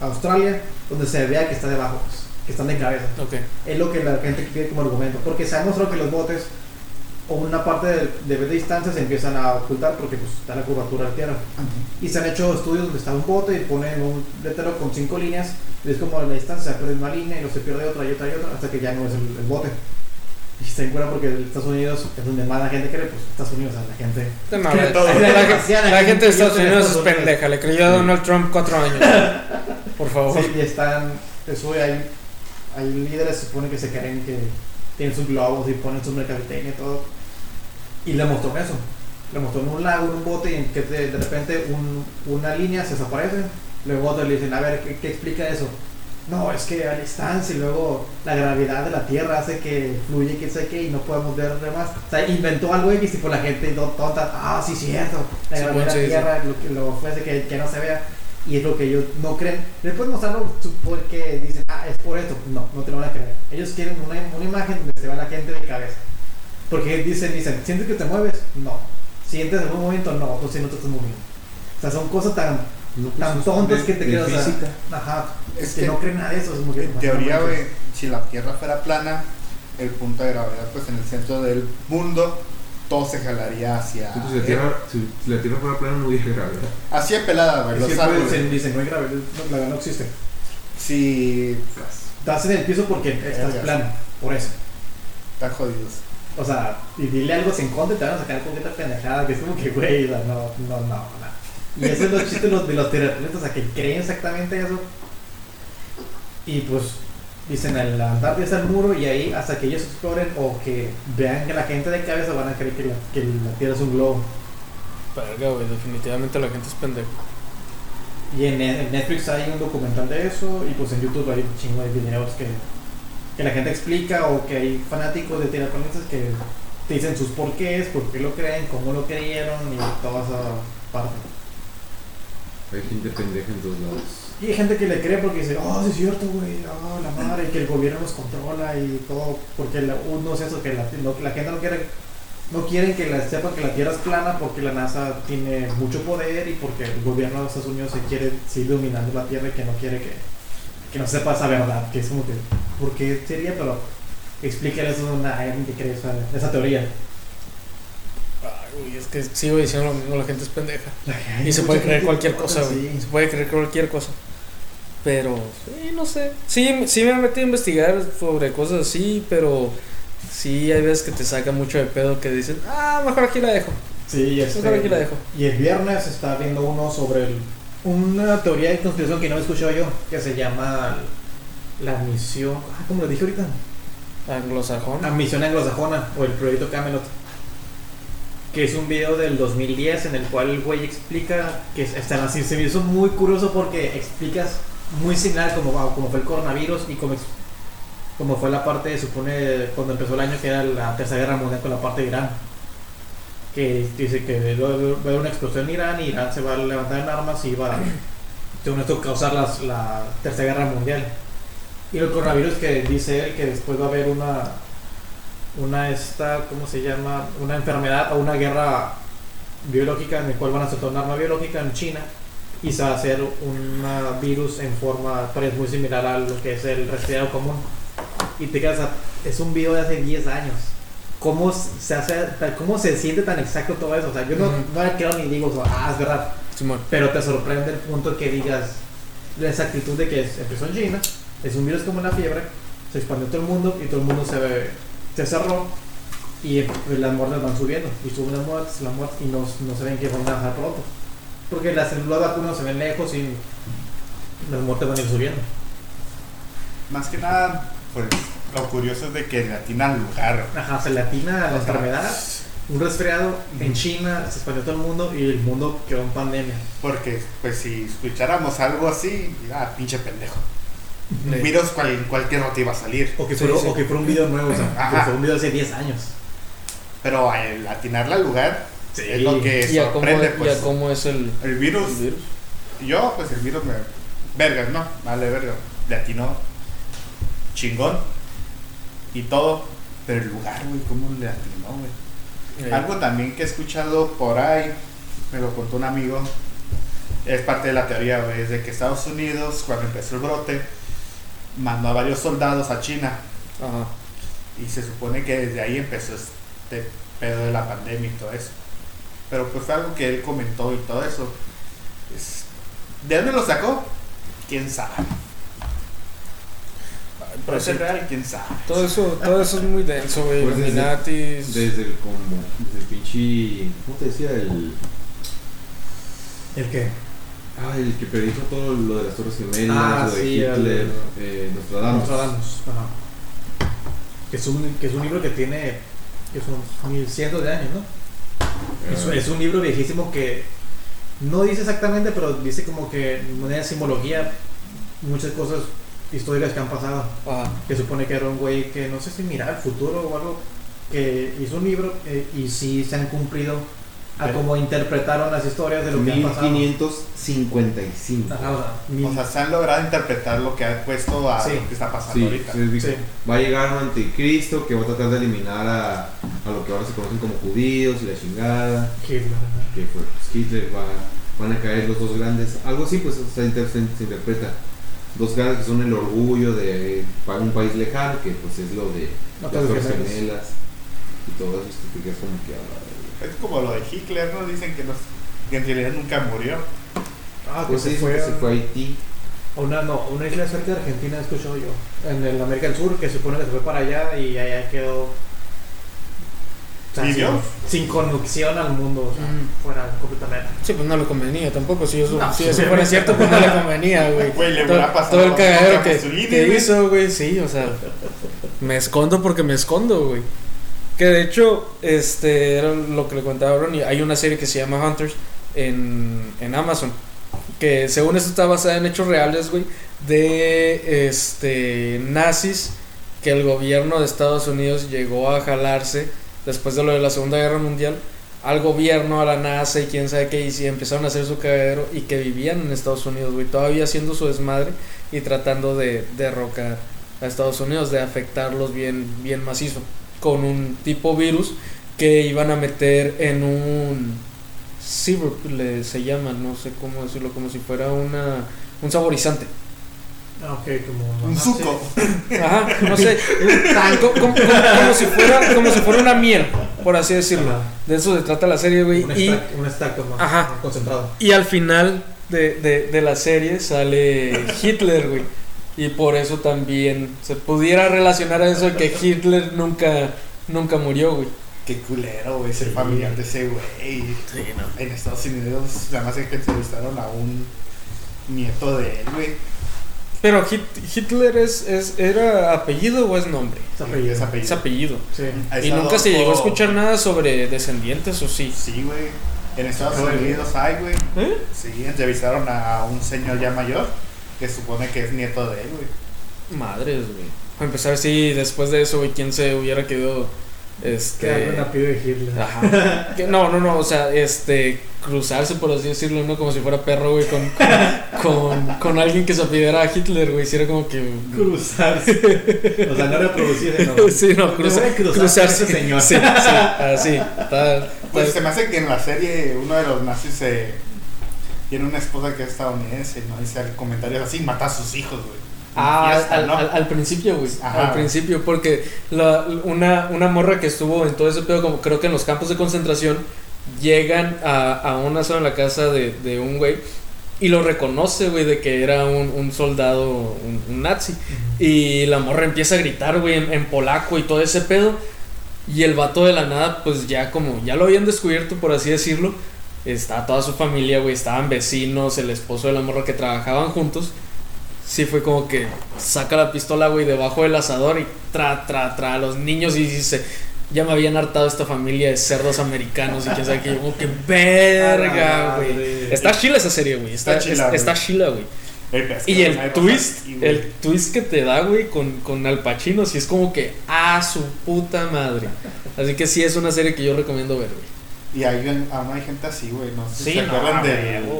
a Australia, donde se vea que está debajo, pues, que están de cabeza. Ok. Es lo que la gente quiere como argumento. Porque se ha mostrado que los botes, o una parte de, de de distancia, se empiezan a ocultar porque pues, está la curvatura de la Tierra. Y se han hecho estudios donde está un bote y ponen un letrero con cinco líneas. Y es como la distancia se pierde una línea y luego se pierde otra y otra y otra hasta que ya no es el, el bote. Y está en cura porque Estados Unidos es donde más la gente cree, pues Estados Unidos, a la gente. La, todo- la- hay la- demasiada la gente de *laughs* Estados Unidos es pendeja, le creyó a Donald Trump cuatro años. *laughs* Por favor. Sí, y están, eso hay, hay líderes se supone que se creen que tienen sus globos y ponen su mercadotecnia y todo. Y le mostró eso. Le mostró en un lago, en un bote, y en que de, de repente un- una línea se desaparece. Luego otros le dicen, a ver, ¿qué, qué explica eso? No, es que a distancia y luego la gravedad de la Tierra hace que fluye, que sé qué, y no podemos ver demás. O sea, inventó algo X y por la gente tonta, ah, sí, cierto, la Sí, gravedad sí, de sí. la Tierra, lo, que- lo ofrece que, que no se vea. Y es lo que ellos no creen. Después mostrarlo porque dicen, ah, es por esto. No, no te lo van a creer. Ellos quieren una, una imagen donde se va la gente de cabeza. Porque dicen, dicen, ¿sientes que te mueves? No. ¿Sientes algún movimiento? No, pues si no te estás moviendo. O sea, son cosas tan, No, tan pues, tontas de- que te quedas. Ajá. Es que, que- no creen nada de eso. Es que, En teoría, güey, si la Tierra fuera plana, el punto de gravedad, pues en el centro del mundo, todo se jalaría hacia. Sí, pues, si, la tierra, si, si la Tierra fuera plana, no hubiera gravedad. Así de pelada, güey. Es Los pues, árboles. dicen, dicen, no hay gravedad, la gravedad no existe. Si. Estás en el piso porque estás plano, por eso. Está jodidos. O sea, y dile algo sin contra y te van a sacar con esta pendejada que es como que, güey, no, no, no, no. Y eso es lo chiste de los, de los terraplanistas, o sea, que creen exactamente eso. Y pues, dicen, en la Antártida está el muro y ahí hasta que ellos exploren o que vean que la gente de cabeza van a creer que la, que la Tierra es un globo. Verga, güey, definitivamente la gente es pendeja. Y en, en Netflix hay un documental de eso y pues en YouTube hay un chingo de videos que, que la gente explica o que hay fanáticos de terraplanistas que te dicen sus porqués, por qué lo creen, cómo lo creyeron y toda esa parte. Hay gente pendeja en todos lados. Y hay gente que le cree porque dice, oh, sí es cierto, güey, oh, la madre, que el gobierno nos controla y todo, porque la, uno es eso, que la, gente no quiere, no quieren que la, sepan que la Tierra es plana porque la NASA tiene mucho poder y porque el gobierno de Estados Unidos se quiere seguir dominando la Tierra y que no quiere que, que no sepa esa verdad, que es como que, ¿por qué sería? Pero explíquele eso a una gente que cree esa, esa teoría. Ay, es que sigo diciendo lo mismo, la gente es pendeja. Y se puede creer cualquier cosa, güey. sí. Se puede creer cualquier cosa. Pero, sí, no sé. Sí, sí me metí a investigar sobre cosas así, pero sí hay veces que te saca mucho de pedo que dicen, ah, mejor aquí la dejo. Sí, este, Mejor aquí la dejo. Y el viernes está viendo uno sobre el- una teoría de conspiración que no he escuchado yo, que se llama la misión, ah, como lo dije ahorita, Anglosajón. la misión anglosajona o el proyecto Camelot. Que es un video del 2010 en el cual el güey explica que es- está así. Se me hizo muy curioso porque explicas muy similar como, como fue el coronavirus y como, como fue la parte, supone, cuando empezó el año que era la tercera guerra mundial con la parte de Irán. Que dice que va a haber una explosión en Irán y Irán se va a levantar en armas y va a, *clears throat* según esto, causar las- la tercera guerra mundial. Y el coronavirus que dice él que después va a haber una una esta, ¿cómo se llama? Una enfermedad o una guerra biológica en la cual van a soltar un arma biológica en China y se va a hacer un virus en forma pues, muy similar a lo que es el resfriado común. Y te quedas, a- es un video de hace 10 años. ¿Cómo se hace, cómo se siente tan exacto todo eso? O sea, yo no, Ujú. no le creo ni digo, ah, es verdad. Simón. Pero te sorprende el punto que digas la exactitud de que es- empezó en China, es un virus como una fiebre, se expandió todo el mundo y todo el mundo se, se cerró y pues, las muertes van subiendo y suben las muertes, las muertes y no, no se ven que van a bajar pronto. Porque las células vacunas se ven lejos y las muertes van a ir subiendo. Más que nada, pues lo curioso es de que le atinan al lugar. Ajá, se latina a la enfermedad, un resfriado en China, se expandió todo el mundo y el mundo quedó en pandemia. Porque, pues, si escucháramos algo así, ah, pinche pendejo. Un Sí. virus cual, en cualquier rato iba a salir. O que, Sí, sí. o que fuera un video nuevo, o sea, que fue un video hace 10 años. Pero al atinarle al lugar Sí. es lo que ¿Y a, cómo, sorprende, y a pues. cómo es el, El virus, el virus? yo, pues el virus me. Vergas, ¿no? Vale, verga. Le atinó. Chingón. Y todo. Pero el lugar, güey, ¿cómo le atinó, güey? Eh, Algo también que he escuchado por ahí, me lo contó un amigo, es parte de la teoría, güey, es de que Estados Unidos, cuando empezó el brote, mandó a varios soldados a China Ajá. y se supone que desde ahí empezó este pedo de la pandemia y todo eso. Pero pues fue algo que él comentó y todo eso. Es- ¿De dónde lo sacó? ¿Quién sabe? Pero ¿Puede ser sí, real? ¿Quién sabe? todo eso, todo eso es muy denso, güey. Pues desde- el, como, desde el pinche. ¿Cómo te decía? El. ¿El qué? Ah, el que predijo todo lo de las Torres Gemelas, Ah, lo de sí, el- Hitler, eh, Nostradamus. Nostradamus. Ajá. Que es, un, que es un libro que tiene que son mil cientos de años, ¿no? Es, es un libro viejísimo que no dice exactamente, pero dice como que de manera de simbología muchas cosas históricas que han pasado. Ajá. Que supone que era un güey que no sé si mira el futuro o algo, que hizo un libro eh, y sí se han cumplido a cómo interpretaron las historias de lo que han pasado. 1555. Ajá, o sea, mil- O sea, se han logrado interpretar lo que ha puesto a Sí. lo que está pasando Sí, ahorita. Sí. va a llegar un anticristo que va a tratar de eliminar a, a lo que ahora se conocen como judíos y la chingada, Hitler, que fue pues, Hitler, va, van a caer los dos grandes, algo así pues se, inter- se- se interpreta, dos grandes que son el orgullo de para un país lejano, que pues es lo de No, las Gemelas. y todo eso, que te quedas como que ah, Es como lo de Hitler, ¿no? Dicen que, no- que en realidad nunca murió. Ah, que pues se sí, fue que se fue a Haití. una, no, una isla cerca de Argentina, he escuchado yo. En el América del Sur, que se supone que se fue para allá y allá quedó. o sea, ¿Vivió? sin, sin conexión al mundo, o sea, Ujú. fuera completamente. Sí, pues no le convenía tampoco. Si eso, No, si eso fuera cierto, pues no le convenía, güey. *laughs* Güey, le Todo, hubiera pasado todo el cagadero que hizo, güey, sí, o sea, me escondo porque me escondo, güey. Que de hecho, este, era lo que le contaba a Ronnie, hay una serie que se llama Hunters en, en Amazon, que según esto está basada en hechos reales, güey, de, este, nazis que el gobierno de Estados Unidos llegó a jalarse después de lo de la Segunda Guerra Mundial al gobierno, a la NASA y quién sabe qué, y sí, empezaron a hacer su cagadero y que vivían en Estados Unidos, güey, todavía haciendo su desmadre y tratando de derrocar a Estados Unidos, de afectarlos bien, bien macizo, con un tipo virus que iban a meter en un syrup, le, se llama, no sé cómo decirlo, como si fuera una, un saborizante. Ah, ok, como. Un suco. Ajá, no sé, como, como- como- como si fuera, como si fuera una miel, por así sí. decirlo. Ajá. De eso se trata la serie, güey. Un, Y, un extracto más Ajá. concentrado. y al final de, de, de la serie sale Hitler, güey. Y por eso también se pudiera relacionar a eso de que Hitler nunca, nunca murió, güey. Qué culero, güey, ser Sí. familiar de ese güey. En Estados Unidos, además es que entrevistaron a un nieto de él, güey. Pero Hit- Hitler es, es, ¿era apellido o es nombre? Es apellido. Es apellido. Es apellido. Sí. Es Y nunca se llegó a escuchar nada sobre descendientes o sí. Sí, güey. En Estados Unidos hay, güey. ¿Eh? Sí, entrevistaron a un señor ya mayor que supone que es nieto de él, güey. Madres, güey. A empezar, sí, después de eso, güey, ¿quién se hubiera querido, Que este... de Hitler. Ajá. Que- No, no, no, o sea, este, cruzarse, por así decirlo, ¿no? Como si fuera perro, güey, con, con, con alguien que se apellidara a Hitler, güey. Si era como que... Cruzarse. O sea, no reproducirse, no. Sí, no, cruza- cruzarse. ese señor. Sí, sí, así. Está, Pues se me hace que en la serie uno de los nazis se tiene una esposa que es estadounidense, ¿no? Dice comentarios así, mata a sus hijos, güey. Ah, Fiesta, al, ¿no? al- al principio, güey. Ajá. Al principio, porque la, una, una morra que estuvo en todo ese pedo, como creo que en los campos de concentración, llegan a, a una zona en la casa de, de un güey y lo reconoce, güey, de que era un, un soldado, un, un nazi. Y la morra empieza a gritar, güey, en, en polaco y todo ese pedo. Y el vato de la nada, pues ya como, ya lo habían descubierto, por así decirlo. Está toda su familia, güey, estaban vecinos, el esposo de la morra que trabajaban juntos. Sí, fue como que saca la pistola, güey, debajo del asador y tra, tra, tra a los niños y dice, ya me habían hartado esta familia de cerdos americanos y que sabe que como que verga, A la güey. Está chila esa serie, güey. Está, Está chila, güey. Y el twist, el twist que te da, güey, con, con Al Pacino, sí es como que, ah, su puta madre. Así que sí es una serie que yo recomiendo ver, güey. Y hay, aún hay gente así, güey. No sé si se no, acuerdan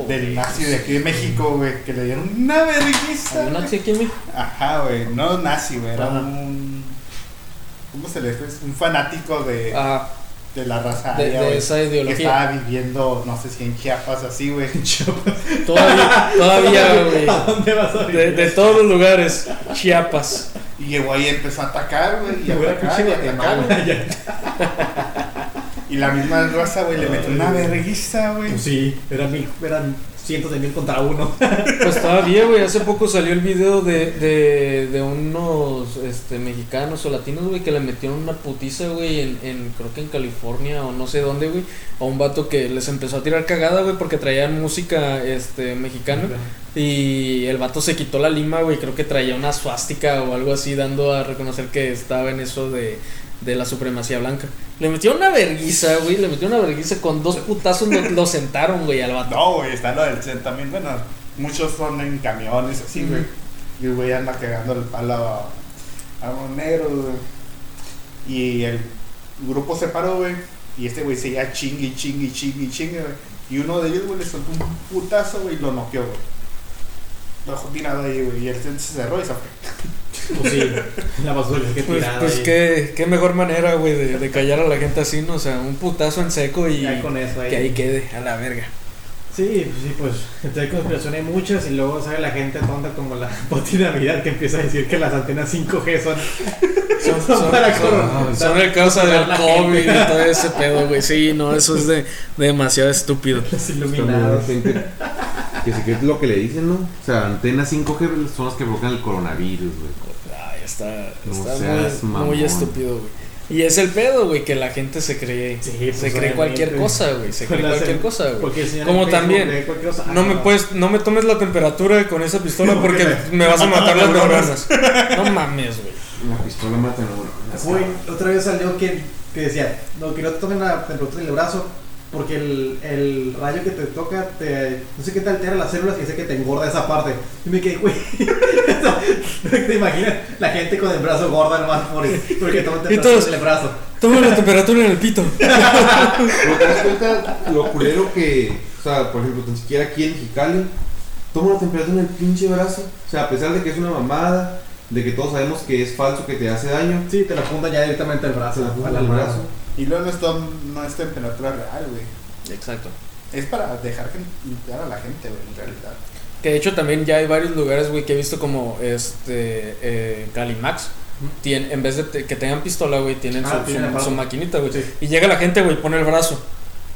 del, nazi de aquí de México, güey, que le dieron una vergüenza. ¿Hay un nazi aquí en México? Ajá, güey. No nazi, güey. Era Ajá. un. ¿Cómo se le dice? Un fanático de, Ah, de la raza de, aria, de güey, esa Que ideología. estaba viviendo, no sé si en Chiapas, así, güey. Todavía, todavía, *laughs* güey. ¿A dónde vas a De, de todos los lugares, Chiapas. Y llegó ahí y empezó a atacar, güey. Y atacar, y pinche atacar, ya. Y la misma raza, güey, le metió una vergüenza, güey. Pues sí, eran, mil, eran cientos de mil contra uno. *laughs* Pues todavía, güey. Hace poco salió el video de, de, de unos este, mexicanos o latinos, güey, que le metieron una putiza, güey, en, en, creo que en California o no sé dónde, güey. A un vato que les empezó a tirar cagada, güey, porque traían música este, mexicana. Y el vato se quitó la lima, güey. Creo que traía una suástica o algo así, dando a reconocer que estaba en eso de, de la supremacía blanca. Le metió una verguiza, güey. Le metió una verguiza con dos putazos. Lo, lo sentaron, güey, al vato. No, güey, está lo del CEN también. Bueno, muchos son en camiones, así, güey. Y el güey anda cagando el palo a, a un negro, güey. Y el grupo se paró, güey. Y este güey seguía chingue, chingue, chingue, chingue, güey. Y uno de ellos, güey, le soltó un putazo, güey, y lo noqueó, güey. Lo dejó tirado ahí, güey. Y el se cerró y se fue. Pues sí, *laughs* la basura que Pues, tirada pues ahí. qué, qué mejor manera, güey, de, de callar a la gente así, ¿no? O sea, un putazo en seco y Ya con eso ahí. que ahí quede, a la verga. Sí, pues sí, pues entre hay conspiración hay muchas y luego sale la gente tonta como la *laughs* Poti Navidad que empieza a decir que las antenas 5G *laughs* son, Son, son para son- son el causa del COVID gente. y todo ese pedo, güey. Sí, no, eso es de, demasiado estúpido. los iluminados. Que se cree lo que le dicen, ¿no? O sea, antenas 5G son las que provocan el coronavirus, güey. Ay, está, No está seas muy, estúpido, güey. Y es el pedo, güey, que la gente se cree, Sí, pues, se cree cualquier cosa, güey. Se *laughs* cree cualquier cosa, güey. Como en Facebook también, cosa. No Ah, me puedes, no me tomes la temperatura con esa pistola No, porque me vas a mata matar las neuronas. No mames, güey. La pistola mata neuronas. Güey, otra vez salió que, que decía, no, que no te tomen la temperatura del brazo porque el, el rayo que te toca, te, no sé qué te altera las células y hace que te engorda esa parte. Y me quedé, güey, *laughs* ¿te imaginas? La gente con el brazo gorda nomás por, porque toman Y temperatura todos- del brazo. Toma la temperatura en el pito. *laughs* Pero te das cuenta lo culero que, o sea, por ejemplo, tan siquiera aquí en Mexicali, toma la temperatura en el pinche brazo. O sea, a pesar de que es una mamada, de que todos sabemos que es falso, que te hace daño, Sí, te la apuntan ya directamente al brazo. Y luego no es, ton- no es temperatura real, güey. Exacto. Es para dejar que limpiar a la gente, güey, en realidad. Que de hecho también ya hay varios lugares, güey, que he visto como este eh, Calimax. Tien- en vez de te- que tengan pistola, güey, tienen Ah, su, maquinita, güey. Sí. Y llega la gente, güey, pone el brazo.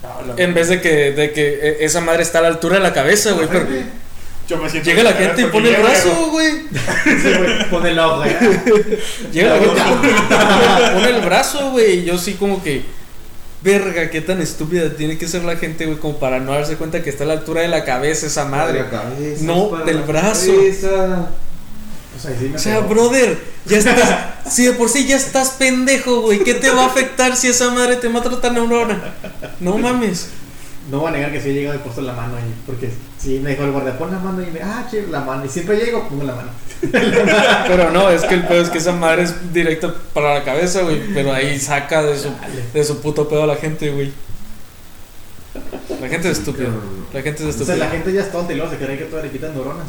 No, la- En vez de que, de que eh, esa madre está a la altura de la cabeza, güey. Pero Yo me siento llega la gente y pone el brazo, güey. *laughs* Sí, güey, pon el ojo, güey. *laughs* Llega la gente *laughs* y pone- pone el brazo, güey. Y yo sí como que... Verga, qué tan estúpida tiene que ser la gente, güey, como para no darse cuenta que está a la altura de la cabeza esa madre. La cabeza, No, del la brazo. cabeza. O sea, sí me O sea, pegó. brother, ya *laughs* estás. si de por sí ya estás pendejo, güey, ¿qué te va a afectar si esa madre te mata otra neurona? No mames. No voy a negar que sí he llegado y he puesto la mano ahí. Porque sí me dijo el guardia, pon la mano y me, ah, che, la mano. Y siempre llego, pongo la mano. *laughs* Pero no, es que el pedo es que esa madre es directa para la cabeza, güey. Pero ahí saca de su, de su puto pedo a la gente, güey. La gente es estúpida. La gente es O sea, la estúpida. gente ya es tonta y luego se cree que todo le quitan neuronas.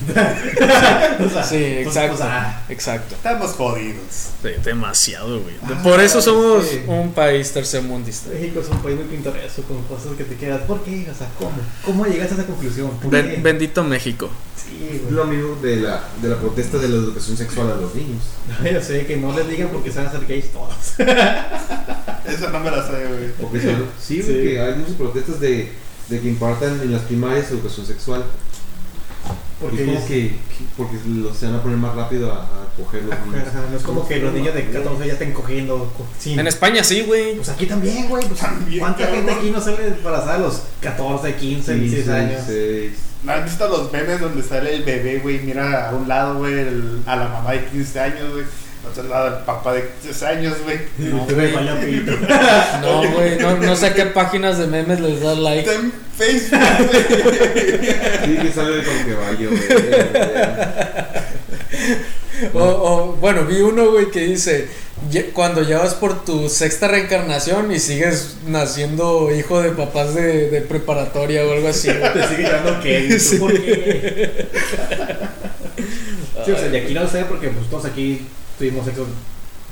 *laughs* O sea, Sí, pues, exacto. o sea, Exacto. Estamos jodidos. demasiado, güey. Ah, Por eso somos sí. un país tercermundista. México es un país muy pintoresco con cosas que te quedas. ¿Por qué? O sea, ¿cómo? ¿Cómo llegaste a esa conclusión? Ben- bendito México. Sí, Es güey. lo mismo de la, de la protesta de la educación sexual a los niños. *laughs* Yo sé que no les digan porque se van a hacer gays todos. *laughs* Eso no me la sé, güey. Porque son- sí, Sí. porque hay muchas protestas de, de que impartan en las primarias educación sexual. Porque y como es- que, que- porque los, se van a poner más rápido a, a coger los niños. Ajá, no es como que los niños de 14 ya estén cogiendo. co- sin- En España sí, güey. Pues aquí también, güey. Pues, También, ¿Cuánta cabrón. gente aquí no sale embarazada a los 14, 15, 16 años? 16. ¿No has visto los memes donde sale el bebé, güey? Mira a un lado, güey, el- a la mamá de 15 años, güey. A otro lado el papá de 15 años, güey. No, Te güey. *laughs* No, güey. No, no sé a qué páginas de memes les das like. Está en Facebook, güey. Sí, que sale con que vaya, güey. O, o, bueno, vi uno, güey, que dice, "Ye- cuando ya vas por tu sexta reencarnación y sigues naciendo hijo de papás de, de preparatoria o algo así. güey. Te sigue llevando que Sí. ¿Por qué? *laughs* Sí, o sea, de aquí no sé porque pues todos aquí tuvimos sexo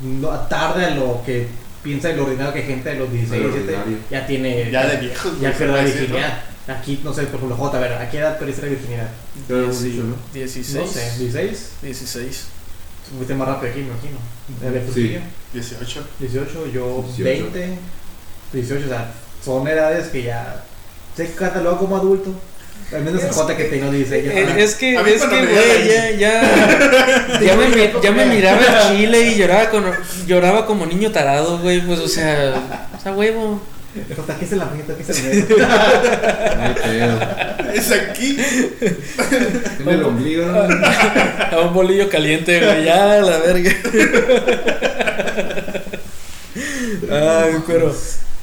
no, tarde a lo que piensa el ordinario que gente de los 16, De lo 17 ordinario. ya tiene Ya de viejos, ya pierde la virginidad. Aquí, no sé, por ejemplo, J, a ver, ¿a qué edad perdiste la virginidad? Pero hemos Dieci- dicho, ¿no? 16. No sé, ¿16? 16. Fuiste más rápido aquí, me imagino. ¿De Sí. tío? 18. 18, yo 18. 20, 18, o sea, son edades que ya se catalogan como adulto. Al menos el Es J que que- tengo 16 ya Eh, está- es que, es que, güey, ya, ya, *laughs* ya, me, ya me miraba el *laughs* chile y lloraba, con, lloraba como niño tarado, güey, pues, o sea, o sea, huevo. Jota, ¿qué es la meta? ¿Qué es el meta? No hay pedo. Es aquí. *laughs* En el ombligo. A un bolillo caliente, güey, ya, la verga. Ay, pero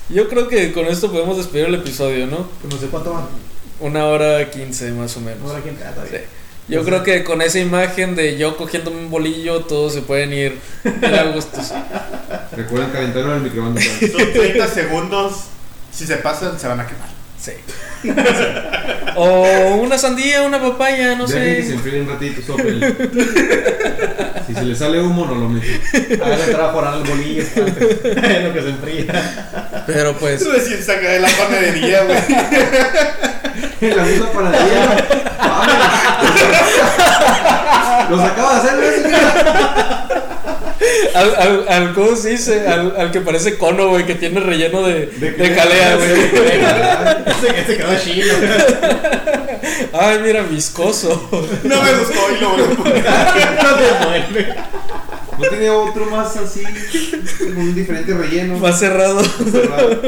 yo creo que con esto podemos despedir el episodio, ¿no? Pues no sé cuánto va. Una hora quince más o menos. No, aquí en casa. Sí. Yo creo que con esa imagen de yo cogiendo un bolillo, todos se pueden ir a gustos. *laughs* Recuerden calentarlo en el microondas. Son 30 segundos. Si se pasan, se van a quemar. Sí. *laughs* O una sandía, una papaya, no Dejen que se sé. enfríe un ratito, soplen. Si se le sale humo, no lo meten. Hagan el trabajo orar el bolillo *laughs* lo que se enfría. Pero pues, Recién saca de la panadería, güey. *laughs* La misma panadería. ¡Vámonos! Los acaba de hacer, al, al, al ¿cómo se dice? Al, al que parece cono, güey, que tiene relleno de, de jalea, güey. Ese ese quedó chino. Ay, mira, viscoso. No me gustó y lo voy a poner. No te mueve. ¿No tiene otro más así? Con un diferente relleno. Más cerrado. cerrado?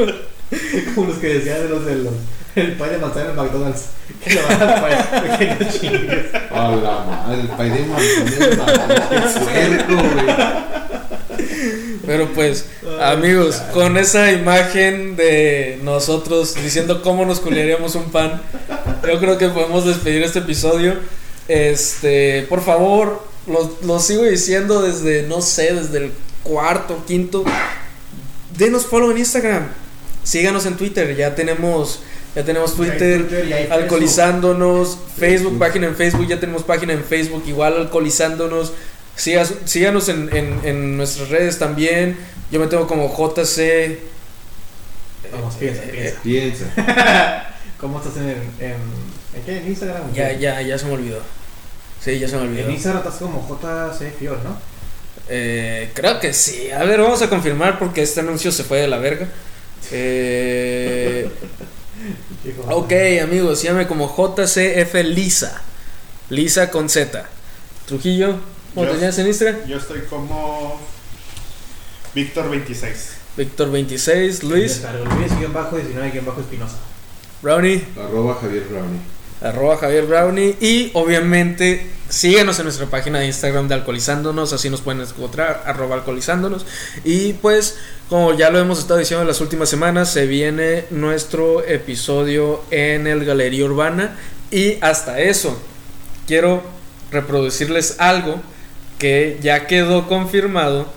Como los que decían de los de los. El pay de manzana en el McDonald's. *laughs* Que lo van a chingues. A la madre, el pay de manzana. Qué puerco, güey. Pero pues, amigos, con esa imagen de nosotros diciendo cómo nos culiaríamos un pan, yo creo que podemos despedir este episodio. Este, por favor, lo, lo sigo diciendo desde, no sé, desde el cuarto, quinto. Denos follow en Instagram. Síganos en Twitter. Ya tenemos, ya tenemos Twitter. hay Alcoholizándonos, Facebook, Facebook. página en Facebook, ya tenemos página en Facebook, igual alcoholizándonos. Síganos en, en- en nuestras redes también. Yo me tengo como JC. Vamos, piensa, Eh, piensa. Piensa. *laughs* ¿Cómo estás en, en, en qué? ¿En Instagram? Ya, ya, ya se me olvidó. Sí, ya se me olvidó. En Instagram estás como JC Fior, ¿no? Eh, creo que sí. A ver, vamos a confirmar porque este anuncio se fue de la verga. Eh, *laughs* ok, amigos, llame como JCF Lisa. Lisa con Z. Trujillo, ¿cómo Yo- tenías en Instagram? Yo estoy como. Víctor 26. Víctor 26, Luis, Luis, guion bajo 19, guion bajo Espinosa. Brownie. Arroba Javier Brownie. Arroba Javier Brownie y obviamente síguenos en nuestra página de Instagram de Alcoholizándonos, así nos pueden encontrar, arroba alcoholizándonos. Y pues, como ya lo hemos estado diciendo en las últimas semanas, se viene nuestro episodio en el Galería Urbana. Y hasta eso, quiero reproducirles algo que ya quedó confirmado,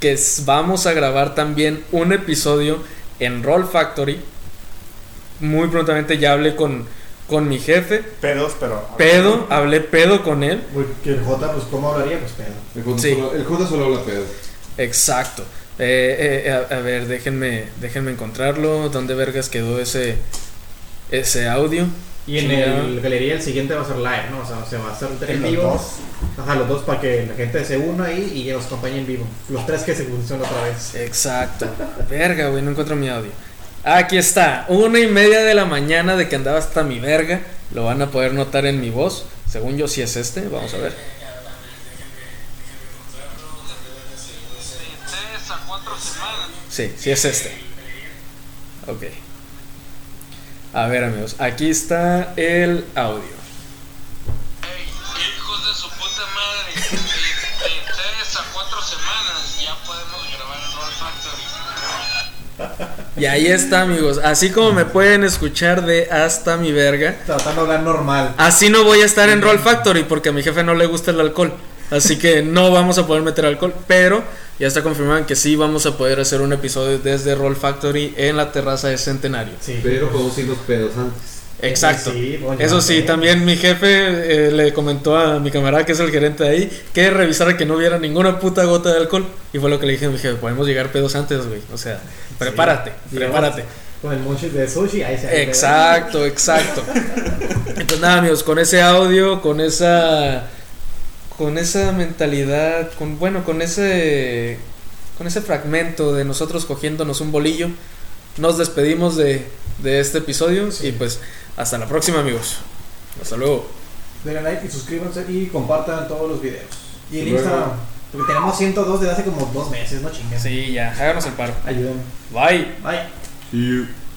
que vamos a grabar también un episodio en Roll Factory. Muy prontamente ya hablé con, con mi jefe. Pedos, pero. Pedo, hablé pedo con él. Porque el J, pues, ¿cómo hablaría? Pues pedo. El J Sí. solo, el J solo habla pedo. Exacto. Eh, eh, a, a ver, déjenme, déjenme encontrarlo. ¿Dónde vergas quedó ese, ese audio? Y en Chingado. el galería el siguiente va a ser live, ¿no? O sea, se va a hacer En en los vivo. dos. Ajá, los dos para que la gente se una ahí y nos acompañe en vivo. Los tres que se funcionan otra vez. Exacto. Verga, güey, no encuentro mi audio. Aquí está, una y media de la mañana de que andaba hasta mi verga. Lo van a poder notar en mi voz. Según yo, si es este, vamos a ver. Sí, sí es este. Ok. A ver, amigos, aquí está el audio. Ey, hijos de su puta madre. Y ahí está, amigos. Así como me pueden escuchar de hasta mi verga. Tratando de hablar normal. Así no voy a estar en Roll Factory porque a mi jefe no le gusta el alcohol. Así que no vamos a poder meter alcohol. Pero ya está confirmado que sí vamos a poder hacer un episodio desde Roll Factory en la terraza de Centenario. Sí. Pero podemos ir los pedos antes. Exacto. Sí, bueno, Eso sí, también mi jefe eh, le comentó a mi camarada que es el gerente de ahí que revisara que no hubiera ninguna puta gota de alcohol. Y fue lo que le dije a mi jefe, podemos llegar pedos antes, güey. O sea, prepárate, Sí. prepárate. Con el munchie de sushi, ahí se Exacto, exacto. *laughs* Entonces nada, amigos, con ese audio, con esa con esa mentalidad, con bueno, con ese con ese fragmento de nosotros cogiéndonos un bolillo, nos despedimos de, de este episodio y pues hasta la próxima, amigos. Hasta luego. Denle like y suscríbanse y compartan todos los videos. Y el. Instagram. Porque tenemos 102 desde hace como dos meses, no chingues. Sí, ya, háganos el paro. Ayúdenme. Bye. Bye.